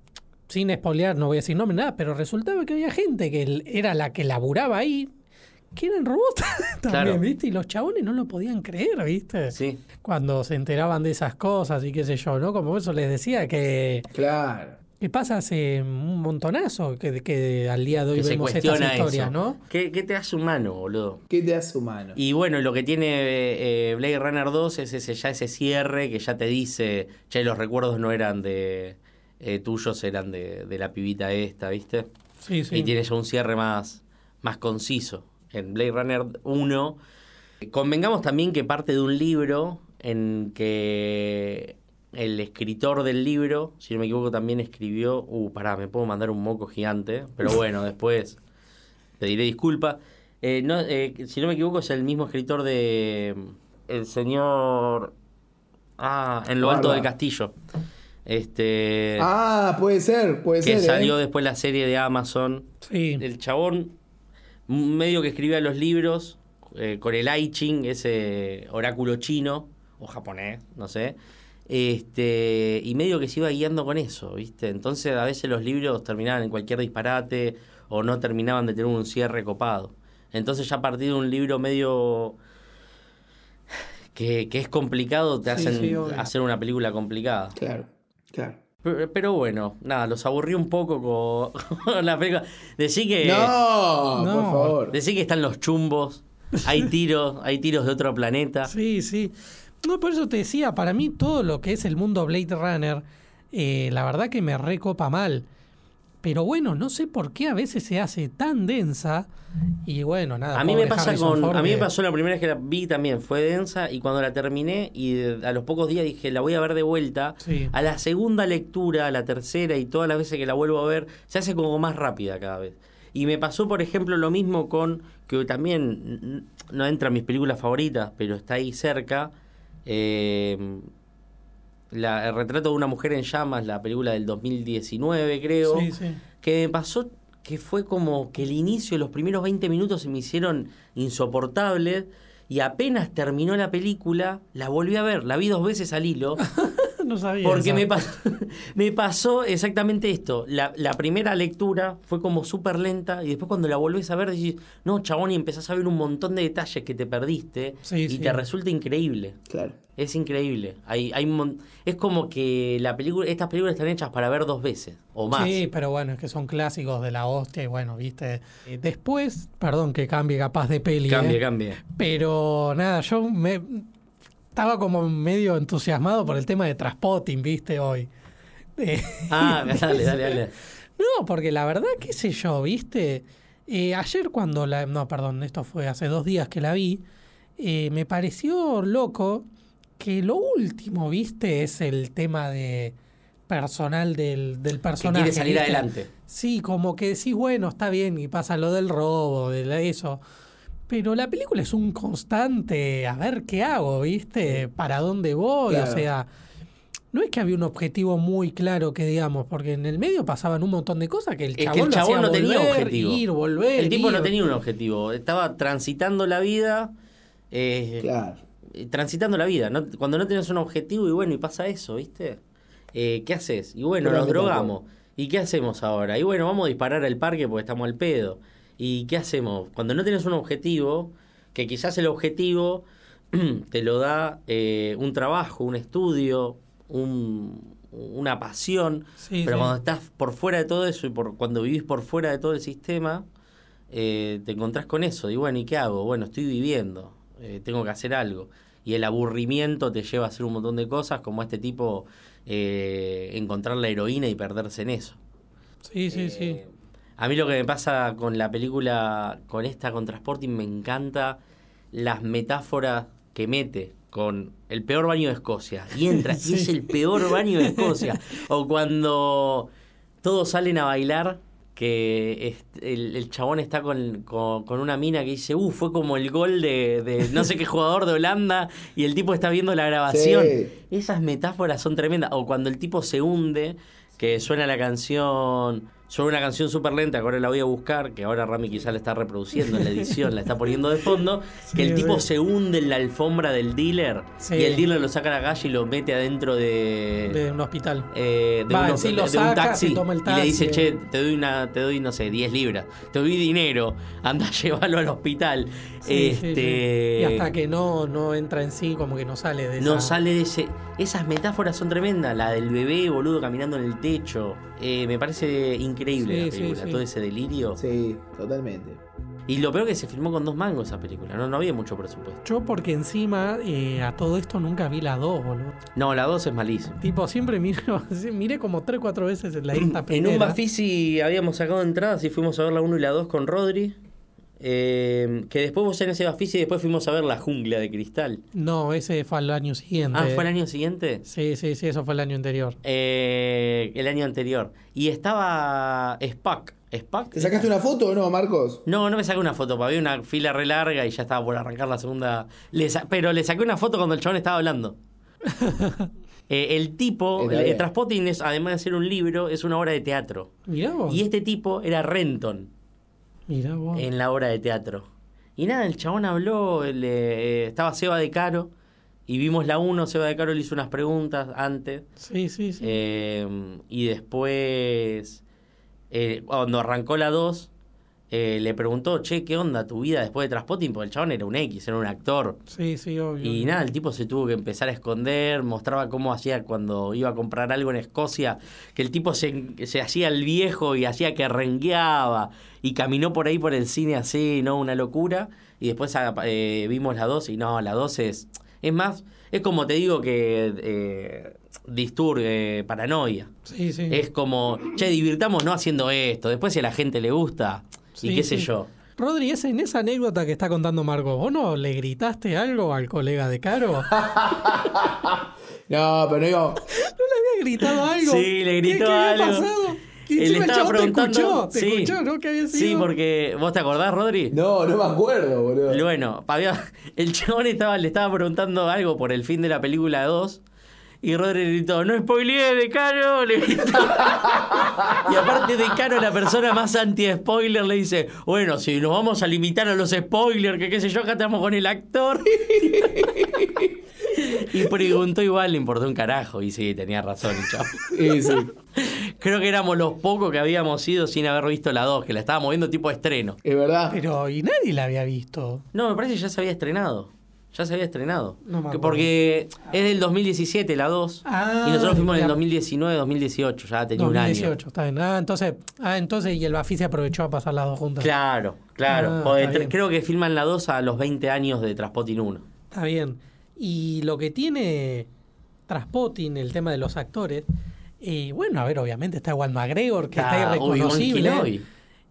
Speaker 3: sin spoilear, no voy a decir nombre, nada, pero resultaba que había gente que era la que laburaba ahí, que eran robots <laughs> también,
Speaker 1: Claro.
Speaker 3: ¿viste? Y los chabones no lo podían creer, ¿viste?
Speaker 1: Sí.
Speaker 3: Cuando se enteraban de esas cosas y qué sé yo, ¿no? Como eso les decía que,
Speaker 2: Claro.
Speaker 3: Que pasa hace un montonazo que, que al día de hoy
Speaker 1: Que se
Speaker 3: vemos estas historias,
Speaker 1: eso.
Speaker 3: ¿no?
Speaker 1: ¿Qué, qué te hace humano, boludo?
Speaker 2: ¿Qué te hace humano?
Speaker 1: Y bueno, lo que tiene eh, eh, Blade Runner 2 es ese, ya ese cierre que ya te dice, che, los recuerdos no eran de eh, tuyos, eran de, de la pibita esta, ¿viste?
Speaker 3: Sí, sí.
Speaker 1: Y tiene ya un cierre más, más conciso. En Blade Runner 1, convengamos también que parte de un libro en que el escritor del libro, si no me equivoco, también escribió. Uh, pará, me puedo mandar un moco gigante, pero <laughs> bueno, después pediré disculpa. Eh, no, eh, si no me equivoco, es el mismo escritor de El señor. Ah, en lo alto del castillo. Este.
Speaker 2: Ah, puede ser, puede
Speaker 1: que
Speaker 2: ser. ¿eh?
Speaker 1: salió después la serie de Amazon.
Speaker 3: Sí.
Speaker 1: El chabón, medio que escribía los libros eh, con el I Ching, ese oráculo chino o japonés, no sé. Este, y medio que se iba guiando con eso, ¿viste? Entonces a veces los libros terminaban en cualquier disparate o no terminaban de tener un cierre copado. Entonces ya a partir de un libro medio que, que es complicado te
Speaker 3: Sí,
Speaker 1: hacen
Speaker 3: sí,
Speaker 1: hacer una película complicada.
Speaker 2: Claro, claro.
Speaker 1: Pero, pero bueno, nada, los aburrí un poco <laughs> con la película. Decí que,
Speaker 2: No,
Speaker 3: No.
Speaker 2: por favor.
Speaker 1: decí que están los chumbos, hay tiros, hay tiros de otro planeta.
Speaker 3: Sí, sí. No, por eso te decía, para mí todo lo que es el mundo Blade Runner, eh, la verdad que me recopa mal. Pero bueno, no sé por qué a veces se hace tan densa. Y bueno, nada.
Speaker 1: A mí me pasa
Speaker 3: Harrison
Speaker 1: con.
Speaker 3: Ford
Speaker 1: A mí me pasó la primera vez que la vi también, fue densa, y cuando la terminé, y a los pocos días dije, la voy a ver de vuelta.
Speaker 3: Sí.
Speaker 1: A la segunda lectura, a la tercera y todas las veces que la vuelvo a ver, se hace como más rápida cada vez. Y me pasó, por ejemplo, lo mismo con. que también no entra en mis películas favoritas, pero está ahí cerca. Eh, la, el retrato de una mujer en llamas, la película del 2019, creo
Speaker 3: Sí, sí.
Speaker 1: que me pasó que fue como que el inicio, los primeros 20 minutos se me hicieron insoportables y apenas terminó la película, la volví a ver, la vi dos veces al hilo, <laughs>
Speaker 3: no sabía.
Speaker 1: porque
Speaker 3: eso.
Speaker 1: me, pa- <laughs> me pasó exactamente esto. La, la primera lectura fue como súper lenta y después cuando la volvés a ver decís, no, chabón, y empezás a ver un montón de detalles que te perdiste
Speaker 3: Sí,
Speaker 1: y
Speaker 3: sí.
Speaker 1: te resulta increíble.
Speaker 2: Claro.
Speaker 1: Es increíble. Hay, hay es como que la película, estas películas están hechas para ver dos veces o más.
Speaker 3: Sí, pero bueno, es que son clásicos de la hostia y bueno, viste. Eh, Después, perdón que cambie capaz de peli.
Speaker 1: Cambia,
Speaker 3: eh,
Speaker 1: cambia.
Speaker 3: Pero nada, yo me estaba como medio entusiasmado por el tema de Traspotting, viste, hoy. Eh,
Speaker 1: Ah, <laughs> dale, dale, dale.
Speaker 3: no, porque la verdad, qué sé yo, viste. Eh, ayer cuando la... No, perdón, esto fue hace dos días que la vi. eh, me pareció loco que lo último, viste, es el tema de personal del, del
Speaker 1: Que
Speaker 3: personaje.
Speaker 1: quiere salir
Speaker 3: ¿viste?
Speaker 1: adelante.
Speaker 3: Sí, como que decís, bueno, está bien, y pasa lo del robo, de eso. Pero la película es un constante, a ver qué hago, ¿viste? ¿Para dónde voy?
Speaker 2: Claro.
Speaker 3: O sea, no es que había un objetivo muy claro que digamos, porque en el medio pasaban un montón de cosas que el
Speaker 1: Es que
Speaker 3: chabón,
Speaker 1: el
Speaker 3: lo
Speaker 1: chabón no tenía
Speaker 3: volver,
Speaker 1: objetivo.
Speaker 3: Ir, volver,
Speaker 1: El tipo no tenía un objetivo. Estaba transitando la vida. eh,
Speaker 2: Claro.
Speaker 1: eh, transitando la vida. No- cuando no tienes un objetivo y bueno, y pasa eso, ¿viste? Eh, ¿Qué haces? Y bueno, nos drogamos. ¿Y qué hacemos ahora? Y bueno, vamos a disparar al parque porque estamos al pedo. ¿Y qué hacemos? Cuando no tienes un objetivo, que quizás el objetivo <clears throat> te lo da eh, un trabajo, un estudio, un- una pasión,
Speaker 3: Sí,
Speaker 1: pero
Speaker 3: sí.
Speaker 1: cuando estás por fuera de todo eso y por, cuando vivís por fuera de todo el sistema, eh, te encontrás con eso. Y bueno, ¿y qué hago? Bueno, estoy viviendo, eh, tengo que hacer algo. Y el aburrimiento te lleva a hacer un montón de cosas, como este tipo, eh, encontrar la heroína y perderse en eso.
Speaker 3: Sí, sí, sí.
Speaker 1: A mí lo que me pasa con la película, con esta, con Transporting, me encanta las metáforas que mete con el peor baño de Escocia. Y entra, <laughs> y es el peor baño de Escocia. O cuando todos salen a bailar, que es- el, el chabón está con, con- con una mina que dice, uh, fue como el gol de, de no sé qué jugador de Holanda, y el tipo está viendo la grabación.
Speaker 2: Sí.
Speaker 1: Esas metáforas son tremendas. O cuando el tipo se hunde, que suena la canción, suena una canción súper lenta, que ahora la voy a buscar, que ahora Rami quizá la está reproduciendo en la edición, la está poniendo de fondo, <laughs> que el tipo se hunde en la alfombra del dealer
Speaker 3: Sí.
Speaker 1: y el dealer lo saca a la calle y lo mete adentro de...
Speaker 3: De un hospital.
Speaker 1: eh, de,
Speaker 3: Va, sí, lo
Speaker 1: de un
Speaker 3: saca,
Speaker 1: taxi,
Speaker 3: se toma el
Speaker 1: y le dice, che, te doy una, te doy, no sé, 10 libras, te doy dinero, anda a <laughs> llevarlo al hospital. Este,
Speaker 3: Y hasta que no, no entra en sí, como que no sale de
Speaker 1: no
Speaker 3: esa-
Speaker 1: sale de ese. Esas metáforas son tremendas. La del bebé, boludo, caminando en el techo. Eh, me parece increíble
Speaker 3: Sí,
Speaker 1: la
Speaker 3: sí,
Speaker 1: película,
Speaker 3: sí.
Speaker 1: todo ese delirio.
Speaker 2: Sí, totalmente.
Speaker 1: Y lo peor que se filmó con dos mangos esa película, no, no había mucho presupuesto.
Speaker 3: Yo porque encima eh, a todo esto nunca vi la 2, boludo.
Speaker 1: No, la dos es malísima.
Speaker 3: Tipo, siempre miro, <laughs> sí, miré como 3 4 veces la esta
Speaker 1: En
Speaker 3: primera.
Speaker 1: un Bafisi habíamos sacado entradas y fuimos a ver la 1 y la 2 con Rodri. Eh, que después vos en ese Bafisi y después fuimos a ver La Jungla de Cristal.
Speaker 3: No, ese fue el año siguiente.
Speaker 1: Ah, ¿fue el año siguiente?
Speaker 3: Sí, sí, sí, eso fue el año anterior.
Speaker 1: Eh, el año anterior. Y estaba Spack. ¿Spack?
Speaker 2: ¿Te sacaste una foto o no, Marcos?
Speaker 1: No, no me saqué una foto, había una fila re larga y ya estaba por arrancar la segunda. Le pero le saqué una foto cuando el chabón estaba hablando. <laughs> Eh, el tipo. Transpotting es, además de ser un libro, es una obra de teatro.
Speaker 3: Mirá vos.
Speaker 1: Y este tipo era Renton
Speaker 3: Mirá
Speaker 1: en la obra de teatro. Y nada, el chabón habló, eh, estaba Seba de Caro, y vimos la 1, Seba de Caro le hizo unas preguntas antes.
Speaker 3: Sí, sí, sí.
Speaker 1: Eh, y después, eh, cuando arrancó la 2, eh, le preguntó, che, ¿qué onda tu vida después de Transpotting? Porque el chabón era un X, era un actor.
Speaker 3: sí, sí, obvio.
Speaker 1: Y nada, el tipo se tuvo que empezar a esconder, mostraba cómo hacía cuando iba a comprar algo en Escocia, que el tipo se, se hacía el viejo y hacía que rengueaba y caminó por ahí por el cine así, ¿no? Una locura. Y después ah, eh, vimos la 2 y no, la 2 es, Es más, es como te digo que eh, Disturb, eh, Paranoia.
Speaker 3: Sí, sí.
Speaker 1: Es como, che, divirtámonos haciendo esto. Después si a la gente le gusta, y
Speaker 3: Sí,
Speaker 1: qué sé yo.
Speaker 3: Rodri, en esa anécdota que está contando Margot, ¿vos no le gritaste algo al colega de Caro? <laughs>
Speaker 2: No, pero digo, <laughs>
Speaker 3: ¿No le había gritado algo?
Speaker 1: Sí, le gritó
Speaker 3: ¿Qué, qué había pasado? Y
Speaker 1: Él estaba
Speaker 3: chabón te
Speaker 1: preguntando.
Speaker 3: escuchó, te
Speaker 1: sí,
Speaker 3: escuchó, ¿no? ¿Qué había sido?
Speaker 1: Sí, porque. ¿Vos te acordás, Rodri?
Speaker 2: no, no me acuerdo, boludo.
Speaker 1: Bueno, había- <laughs> el chabón estaba, le estaba preguntando algo por el fin de la película 2. Y Rodri gritó, no spoileé de Caro, <laughs> le gritó. y aparte de Caro, la persona más anti-spoiler le dice, bueno, si nos vamos a limitar a los spoilers, que qué sé yo, acá estamos con el actor. y preguntó igual, le importó un carajo. Y sí, tenía razón chabón.
Speaker 2: Sí, sí.
Speaker 1: Creo que éramos los pocos que habíamos ido sin haber visto la 2, que la estábamos viendo tipo estreno.
Speaker 2: Es verdad.
Speaker 3: Pero, y nadie la había visto.
Speaker 1: No, me parece que ya se había estrenado. Ya se había estrenado.
Speaker 3: No
Speaker 1: Que porque es del 2017 la 2.
Speaker 3: Ah,
Speaker 1: y nosotros fuimos en el
Speaker 3: ya.
Speaker 1: 2019, 2018. Ya tenía un
Speaker 3: 2018, está bien. Ah, entonces, ah, entonces, y el Bafi se aprovechó a pasar las dos
Speaker 1: año.
Speaker 3: juntas.
Speaker 1: Claro, claro.
Speaker 3: Ah, está bien.
Speaker 1: creo que filman la 2 a los 20 años de Traspotting 1.
Speaker 3: Está bien. Y lo que tiene Traspotting, el tema de los actores, eh, bueno, a ver, obviamente está Juan McGregor, que está
Speaker 1: Ah, Obi-Wan
Speaker 3: irreconocible.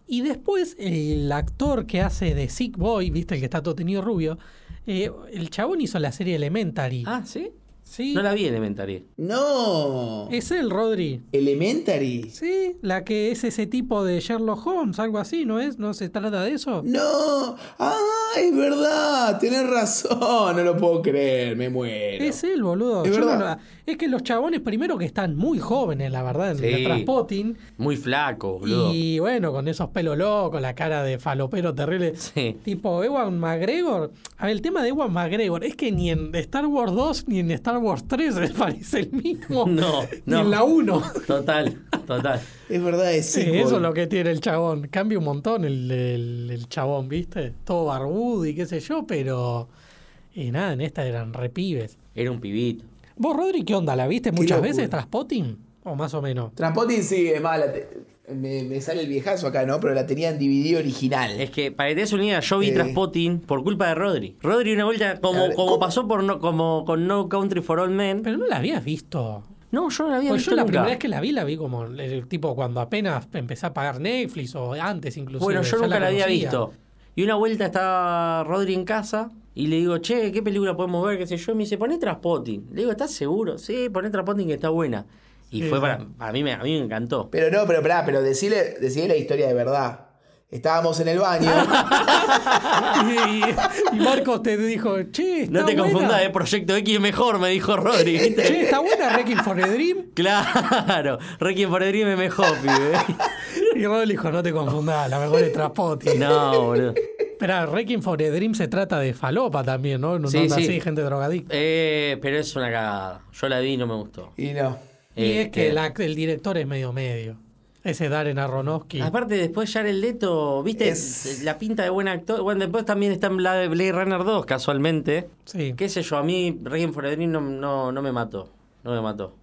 Speaker 3: Y después el actor que hace de Sick Boy, viste, el que está todo tenido rubio, eh, el chabón hizo la serie Elementary.
Speaker 1: Ah, ¿sí?
Speaker 3: Sí.
Speaker 1: No la vi Elementary.
Speaker 2: No.
Speaker 3: Es él, Rodri.
Speaker 2: Elementary.
Speaker 3: Sí, la que es ese tipo de Sherlock Holmes, algo así, ¿no es? ¿No se trata de eso?
Speaker 2: No. Ah, es verdad. Tenés razón. No lo puedo creer. Me muero.
Speaker 3: Es él, boludo.
Speaker 2: Es
Speaker 3: no
Speaker 2: verdad.
Speaker 3: es que los chabones, primero que están muy jóvenes, la verdad, en
Speaker 1: Sí.
Speaker 3: el Traspotting.
Speaker 1: Muy flaco, boludo.
Speaker 3: Y bueno, con esos pelos locos, la cara de falopero terrible.
Speaker 1: Sí.
Speaker 3: Tipo, Ewan McGregor. A ver, el tema de Ewan McGregor es que ni en Star Wars 2 ni en Star Wars 3 <laughs> me parece el mismo. <laughs>
Speaker 1: No,
Speaker 3: Ni
Speaker 1: no.
Speaker 3: en la 1.
Speaker 1: Total, total.
Speaker 2: Es verdad, es
Speaker 3: Sí, eso es lo que tiene el chabón. Cambia un montón el, el- el chabón, ¿viste? Todo barbudo y qué sé yo, pero. Y nada, en esta eran repibes.
Speaker 1: Era un pibito.
Speaker 3: ¿Vos, Rodri, qué onda? ¿La viste muchas veces, Traspotting? ¿O más o menos?
Speaker 2: Transpotting sí, es más, la te- me, me sale el viejazo acá, ¿no? Pero la tenía en DVD original.
Speaker 1: Es que para que te des una idea, yo vi
Speaker 2: Eh.
Speaker 1: Traspotting por culpa de Rodri. Rodri una vuelta, como, como
Speaker 2: ¿cómo?
Speaker 1: pasó por no, como con No Country for All Men.
Speaker 3: Pero no la habías visto.
Speaker 1: No, yo no la había
Speaker 3: Pues
Speaker 1: visto
Speaker 3: yo la
Speaker 1: nunca.
Speaker 3: primera vez que la vi, la vi como el tipo cuando apenas empecé a pagar Netflix o antes inclusive.
Speaker 1: Bueno, yo nunca la, había visto. Y una vuelta estaba Rodri en casa y le digo, che, ¿qué película podemos ver? ¿Qué sé yo? Y me dice, poné Traspotting. Le digo, ¿estás seguro? Sí, poné Traspotting que está buena. Y
Speaker 3: Sí,
Speaker 1: fue para, para mí, me, a mí me encantó.
Speaker 2: Pero no, pero pará, pero decirle, decirle la historia de verdad. Estábamos en el baño. <laughs>
Speaker 3: y, y Marcos te dijo, che, está
Speaker 1: No te
Speaker 3: buena.
Speaker 1: confundas, eh, Proyecto X es mejor, me dijo Rodri. <laughs> ¿viste?
Speaker 3: Che, está buena Wrecking for a Dream.
Speaker 1: Claro, Requiem for a Dream es mejor, pibe. <laughs>
Speaker 3: Y Rodri dijo, no te confundas, la mejor es Traspotting.
Speaker 1: No, boludo.
Speaker 3: Pero Wrecking for a Dream se trata de falopa también, ¿no? No
Speaker 1: sí.
Speaker 3: así, gente drogadicta.
Speaker 1: Eh, pero es una cagada. Yo la vi y no me gustó.
Speaker 2: y no.
Speaker 3: Y es que
Speaker 1: Este,
Speaker 3: la- el director es medio medio. Ese Darren Aronofsky.
Speaker 1: Aparte, después Jared Leto, ¿viste?
Speaker 2: Es-
Speaker 1: La pinta de buen actor. Bueno, después también está en Blade Blade Runner 2, casualmente.
Speaker 3: Sí,
Speaker 1: Qué sé yo, a mí Requiem for no, no, no me mató. No me mató.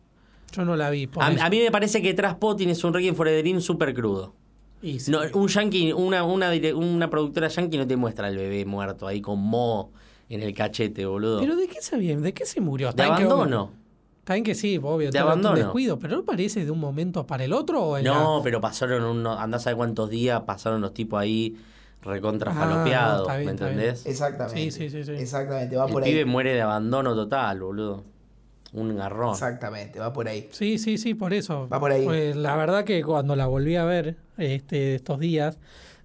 Speaker 3: yo no la vi. por
Speaker 1: A, a mí me parece que Traspotting es un Requiem for súper crudo.
Speaker 3: Y sí.
Speaker 1: No, un yankee, una, una, una productora yankee no te muestra al bebé muerto ahí con mo en el cachete, boludo.
Speaker 3: Pero ¿de qué se? ¿De qué se murió?
Speaker 1: de
Speaker 3: bien que-
Speaker 1: abandono.
Speaker 3: Está bien que sí, obvio.
Speaker 1: De
Speaker 3: un
Speaker 1: abandono.
Speaker 3: descuido, pero ¿no parece de un momento para el otro? O en
Speaker 1: No,
Speaker 3: la-
Speaker 1: pero pasaron unos, andás a cuántos días pasaron los tipos ahí recontra
Speaker 3: Ah,
Speaker 1: ¿me entendés?
Speaker 2: Exactamente.
Speaker 3: Sí, sí, sí, sí.
Speaker 2: Exactamente, va
Speaker 1: El
Speaker 2: por
Speaker 1: pibe
Speaker 2: ahí.
Speaker 1: muere de abandono total, boludo. Un garrón.
Speaker 2: Exactamente, va por ahí.
Speaker 3: Sí, sí, sí, por eso.
Speaker 2: Va por ahí.
Speaker 3: Pues la verdad que cuando la volví a ver este, estos días,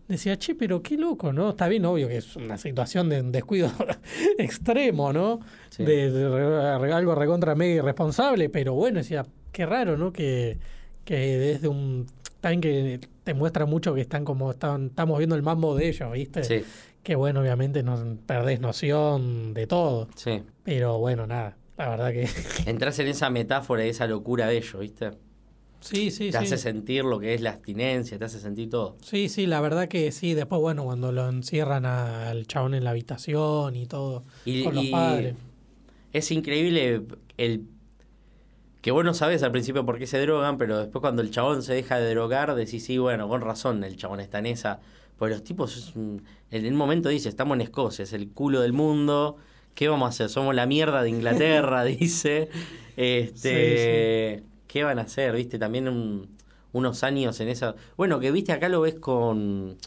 Speaker 3: decía, che, pero qué loco, ¿no? Está bien, obvio que es una situación de un descuido <laughs> extremo, ¿no?
Speaker 1: Sí.
Speaker 3: De, algo recontra mega irresponsable, pero bueno, decía, qué raro, ¿no? Que, que desde un... También que te muestra mucho que están como, están, estamos viendo el mambo de ellos, ¿viste?
Speaker 1: Sí,
Speaker 3: Que bueno, obviamente no, perdés noción de todo,
Speaker 1: sí.
Speaker 3: pero bueno, nada, la verdad que... <laughs>
Speaker 1: Entrás en esa metáfora y esa locura de ellos, ¿viste?
Speaker 3: Sí, sí,
Speaker 1: te
Speaker 3: sí.
Speaker 1: hace sentir lo que es la abstinencia, te hace sentir todo.
Speaker 3: Sí, sí, la verdad que sí. Después, bueno, cuando lo encierran al chabón en la habitación y todo,
Speaker 1: Y,
Speaker 3: con los
Speaker 1: y
Speaker 3: padres.
Speaker 1: es increíble el que vos no sabés al principio por qué se drogan, pero después cuando el chabón se deja de drogar, decís, sí, bueno, con razón, el chabón está en esa. Pues los tipos, en un momento dice, estamos en Escocia, es el culo del mundo, ¿Qué vamos a hacer? Somos la mierda de Inglaterra, <laughs> dice. Este, ¿Qué van a hacer? ¿Viste? También un- unos años en esa... Bueno, que viste, acá lo ves con...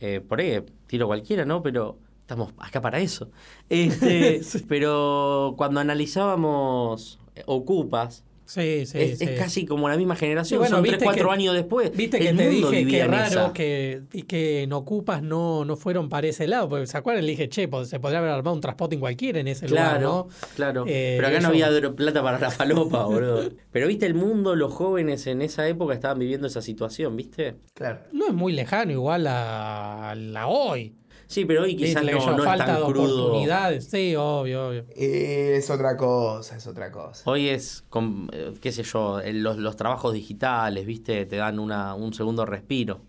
Speaker 1: eh, por ahí, tiro cualquiera, ¿no? Pero estamos acá para eso. <laughs> Este, Pero cuando analizábamos eh, Ocupas,
Speaker 3: Sí, sí,
Speaker 1: es,
Speaker 3: sí.
Speaker 1: es casi como la misma generación,
Speaker 3: bueno,
Speaker 1: son 3,
Speaker 3: viste
Speaker 1: 4
Speaker 3: que-
Speaker 1: años después.
Speaker 3: Viste que
Speaker 1: El
Speaker 3: te
Speaker 1: mundo
Speaker 3: dije que raro
Speaker 1: esa.
Speaker 3: que, y que en Ocupas no, no fueron para ese lado, porque se acuerdan, le dije, che, pues, se podría haber armado un transporte cualquiera en ese lugar,
Speaker 1: Claro,
Speaker 3: ¿no?
Speaker 1: claro.
Speaker 3: Eh,
Speaker 1: Pero acá no había plata para la falopa, boludo. Pero viste, el mundo, los jóvenes en esa época estaban viviendo esa situación, ¿viste?
Speaker 2: Claro.
Speaker 3: No es muy lejano igual a la hoy.
Speaker 1: Sí, pero hoy quizás no, es
Speaker 3: falta
Speaker 1: tan
Speaker 3: de
Speaker 1: crudo.
Speaker 3: oportunidades. Sí, obvio, obvio.
Speaker 2: Eh, es otra cosa, es otra cosa.
Speaker 1: Hoy es, con, eh, qué sé yo, los, los trabajos digitales, ¿viste? Te dan una, un segundo respiro.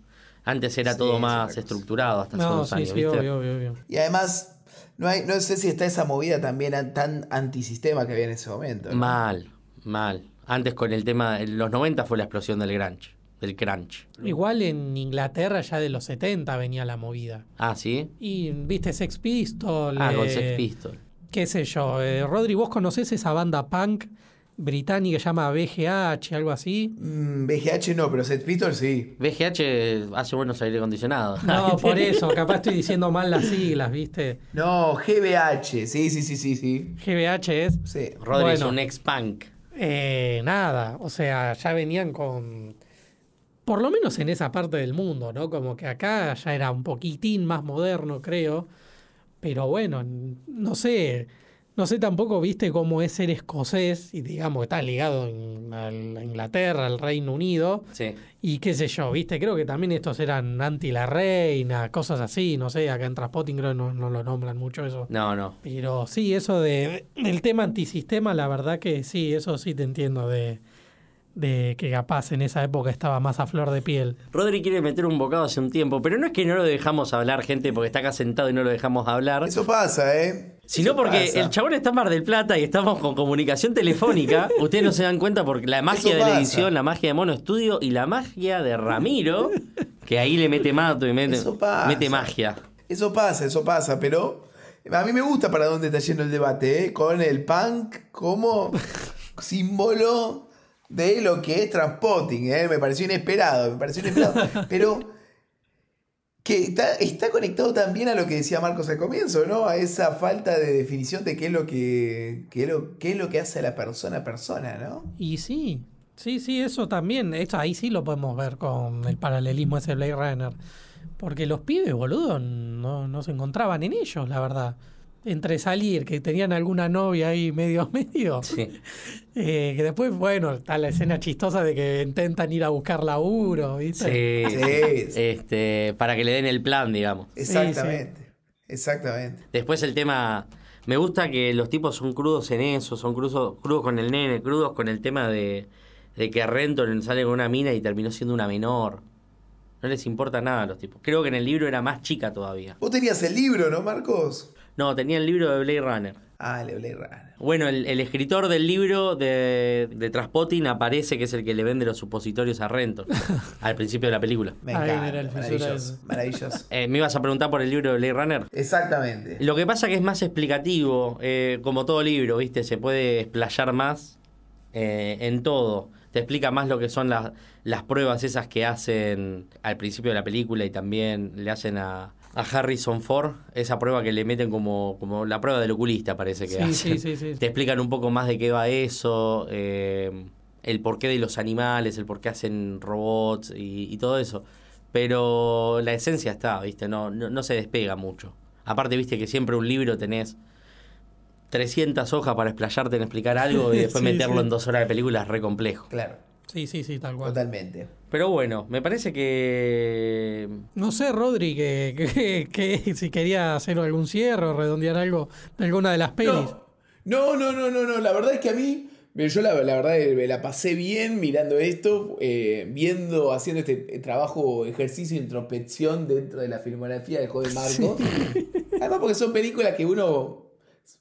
Speaker 1: Antes era
Speaker 2: Sí,
Speaker 1: todo
Speaker 2: es
Speaker 1: más estructurado hasta hace
Speaker 3: No,
Speaker 1: unos
Speaker 3: sí,
Speaker 1: años,
Speaker 3: sí,
Speaker 1: ¿viste?
Speaker 3: obvio, obvio, obvio.
Speaker 2: Y además, no, hay, no sé si está esa movida también an- tan antisistema que había en ese momento. ¿no?
Speaker 1: Mal, mal. Antes con el tema, en los 90 fue la explosión del grunge, del crunch.
Speaker 3: Igual en Inglaterra ya de los 70 venía la movida.
Speaker 1: Ah, ¿sí?
Speaker 3: Y viste Sex Pistols.
Speaker 1: Ah, con
Speaker 3: eh,
Speaker 1: Sex Pistols.
Speaker 3: qué sé yo. eh, Rodri, ¿vos conocés esa banda punk británica que se llama BGH, algo así?
Speaker 2: Mm, BGH no, pero Set Pistols sí.
Speaker 1: VGH hace buenos aire acondicionados.
Speaker 3: No, <laughs> por eso, capaz estoy diciendo mal las siglas, ¿viste?
Speaker 2: No, GBH, sí, sí, sí, sí, sí.
Speaker 3: GBH es.
Speaker 2: Sí.
Speaker 1: Rodri es
Speaker 3: Bueno.
Speaker 1: un ex-punk.
Speaker 3: Eh, nada, o sea, ya venían con. Por lo menos en esa parte del mundo, ¿no? Como que acá ya era un poquitín más moderno, creo. Pero bueno, no sé. No sé tampoco, viste, cómo es ser escocés y digamos que está ligado en- a la Inglaterra, al Reino Unido.
Speaker 1: Sí.
Speaker 3: Y qué sé yo, viste, creo que también estos eran anti la reina, cosas así, no sé, acá en Transpotting creo que no, no lo nombran mucho eso.
Speaker 1: No, no.
Speaker 3: Pero sí, eso de, del tema antisistema, la verdad que sí, eso sí te entiendo de, de que capaz en esa época estaba más a flor de piel.
Speaker 1: Rodri quiere meter un bocado hace un tiempo, pero no es que no lo dejamos hablar, gente, porque está acá sentado y no lo dejamos hablar.
Speaker 2: Eso pasa, ¿eh?
Speaker 1: Sino
Speaker 2: Eso
Speaker 1: porque
Speaker 2: pasa.
Speaker 1: el chabón está en Mar del Plata y estamos con comunicación telefónica. <laughs> Ustedes no se dan cuenta porque la magia
Speaker 2: Eso
Speaker 1: de la
Speaker 2: pasa.
Speaker 1: edición, la magia de Mono Estudio y la magia de Ramiro, que ahí le mete mato y mete,
Speaker 2: Eso pasa.
Speaker 1: mete magia.
Speaker 2: Eso pasa, eso pasa, pero a mí me gusta para dónde está yendo el debate, ¿eh? Con el punk como símbolo de lo que es transpotting, ¿eh? Me pareció inesperado, me pareció inesperado. <laughs> pero que está, está conectado también a lo que decía Marcos al comienzo, ¿no? A esa falta de definición de qué es lo que, qué es lo, qué es lo que hace a la persona a persona, ¿no?
Speaker 3: Y sí, sí, sí, eso también, eso ahí sí lo podemos ver con el paralelismo ese Blade Runner. Porque los pibes, boludo, no, no se encontraban en ellos, la verdad. Entre salir, que tenían alguna novia ahí medio a medio.
Speaker 1: Sí. <laughs>
Speaker 3: Eh, que después, bueno, está la escena chistosa de que intentan ir a buscar laburo, ¿viste?
Speaker 1: Sí. Este, para que le den el plan, digamos.
Speaker 2: Exactamente, exactamente.
Speaker 1: Después el tema. Me gusta que los tipos son crudos en eso, son crudos, crudos con el nene, crudos con el tema de, de que Renton sale con una mina y terminó siendo una menor. No les importa nada a los tipos. Creo que en el libro era más chica todavía.
Speaker 2: Vos tenías el libro, ¿no, Marcos?
Speaker 1: No, tenía el libro de Blade Runner.
Speaker 2: Ah, le Blade Runner.
Speaker 1: Bueno, el, el escritor del libro de, de Traspotting aparece que es el que le vende los supositorios a Renton <laughs> al principio de la película.
Speaker 2: Me encanta.
Speaker 3: era el fisura
Speaker 2: maravilloso. <laughs>
Speaker 1: Eh, ¿Me ibas a preguntar por el libro de Blade Runner?
Speaker 2: Exactamente.
Speaker 1: Lo que pasa que es más explicativo, eh, como todo libro, ¿viste? Se puede explayar más eh, en todo. Te explica más lo que son las, las pruebas esas que hacen al principio de la película y también le hacen a, a Harrison Ford, esa prueba que le meten como, como la prueba del oculista, parece que
Speaker 3: Sí,
Speaker 1: hacen.
Speaker 3: sí, sí, sí.
Speaker 1: Te explican un poco más de qué va eso, eh, el porqué de los animales, el por qué hacen robots y, y todo eso. Pero la esencia está, ¿viste? No, no, no se despega mucho. Aparte, viste que siempre un libro tenés 300 hojas para explayarte en explicar algo y <laughs> después
Speaker 3: Sí,
Speaker 1: meterlo
Speaker 3: sí.
Speaker 1: en dos horas de película es re complejo.
Speaker 2: Claro,
Speaker 3: Sí, sí, sí, tal cual.
Speaker 2: totalmente.
Speaker 1: Pero bueno, me parece que...
Speaker 3: No sé, Rodri, que, que- que si quería hacer algún cierre o redondear algo de alguna de las pelis.
Speaker 2: No, no, no, no, no, no. La verdad es que a mí, yo la, la verdad eh, me la pasé bien mirando esto, eh, viendo, haciendo este trabajo, ejercicio de introspección dentro de la filmografía del joven Marco. Además porque son películas que uno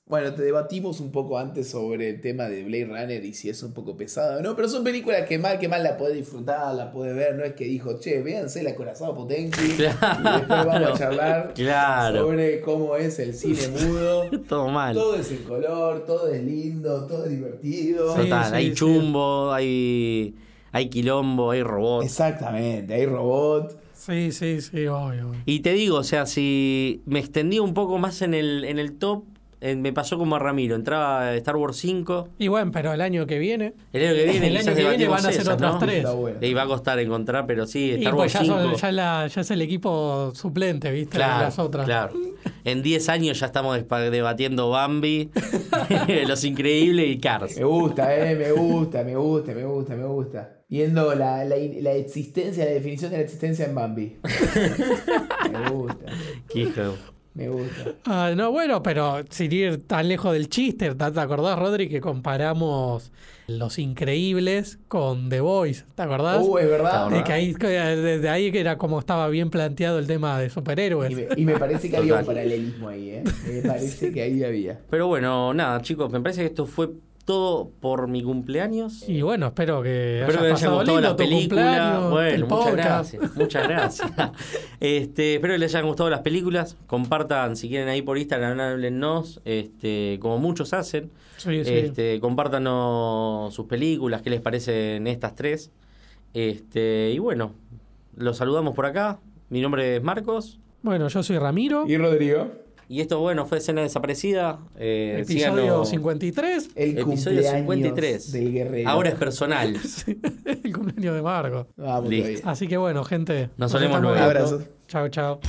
Speaker 2: Bueno, te debatimos un poco antes sobre el tema de Blade Runner y si es un poco pesado, ¿no? Pero son películas que mal que mal la puede disfrutar, la puede ver, no es que dijo, che, véanse la Corazón Potenki
Speaker 1: Claro.
Speaker 2: y después vamos a charlar <laughs>
Speaker 1: Claro.
Speaker 2: sobre cómo es el cine mudo. <laughs>
Speaker 1: Todo mal.
Speaker 2: Todo es el color, todo es lindo, todo es divertido.
Speaker 3: Sí,
Speaker 1: Total,
Speaker 3: sí,
Speaker 1: hay
Speaker 3: sí.
Speaker 1: chumbo, hay, hay quilombo, hay robots.
Speaker 2: Exactamente, hay robot.
Speaker 3: Sí, sí, sí, obvio.
Speaker 1: Y te digo, o sea, si me extendí un poco más en el, en el top, me pasó como a Ramiro. Entraba Star Wars 5.
Speaker 3: Y bueno, pero el año que viene.
Speaker 1: El año que viene,
Speaker 3: El año que viene van a ser
Speaker 1: esas,
Speaker 3: otras
Speaker 1: ¿no?
Speaker 3: tres.
Speaker 1: Y va a costar encontrar, pero sí,
Speaker 3: Y
Speaker 1: Star
Speaker 3: pues
Speaker 1: Wars
Speaker 3: ya,
Speaker 1: 5.
Speaker 3: son- ya, la- ya es el equipo suplente, ¿viste? de
Speaker 1: Claro,
Speaker 3: las otras.
Speaker 1: claro. En 10 años ya estamos debatiendo Bambi, <laughs> Los Increíbles y Cars.
Speaker 2: Me gusta, eh, me gusta, me gusta, me gusta, me gusta. Viendo la, la, la existencia, la definición de la existencia en Bambi. <laughs> Me gusta,
Speaker 1: Qué hijo.
Speaker 2: Me gusta.
Speaker 3: Ah, no, bueno, pero sin ir tan lejos del chiste, ¿te acordás, Rodri, que comparamos Los Increíbles con The Voice? ¿Te acordás?
Speaker 2: Uh, es verdad.
Speaker 3: De que ahí, que desde ahí que era como estaba bien planteado el tema de superhéroes.
Speaker 2: Y me, y me parece que había un paralelismo ahí, ¿eh? Me parece que ahí había.
Speaker 1: Pero bueno, nada, chicos, me parece que esto fue todo por mi cumpleaños.
Speaker 3: Y bueno, espero que
Speaker 1: Espero que
Speaker 3: hayas
Speaker 1: les haya
Speaker 3: pasado
Speaker 1: gustado
Speaker 3: lindo
Speaker 1: la
Speaker 3: tu
Speaker 1: película. Bueno, muchas
Speaker 3: podcast.
Speaker 1: gracias. Muchas gracias. <laughs> Este, espero que les hayan gustado las películas. Compartan si quieren ahí por Instagram, háblennos, este, como muchos hacen.
Speaker 3: Sí, sí.
Speaker 1: Este, compártanos sus películas, qué les parecen estas tres. Este, y bueno, los saludamos por acá. Mi nombre es Marcos.
Speaker 3: Bueno, yo soy Ramiro,
Speaker 2: ¿Y Rodrigo?
Speaker 1: Y esto, bueno, fue Escena Desaparecida. Eh,
Speaker 3: episodio
Speaker 1: síganos.
Speaker 3: 53,
Speaker 2: El
Speaker 1: Episodio
Speaker 2: cumpleaños
Speaker 1: 53.
Speaker 2: del guerrero.
Speaker 1: Ahora es personal. <laughs>
Speaker 3: el cumpleaños de Marco.
Speaker 2: Vamos
Speaker 1: Listo.
Speaker 2: todavía.
Speaker 3: Así que bueno, gente.
Speaker 1: Nos solemos
Speaker 3: estamos
Speaker 1: luego.
Speaker 2: Abrazos.
Speaker 3: Chao, chao.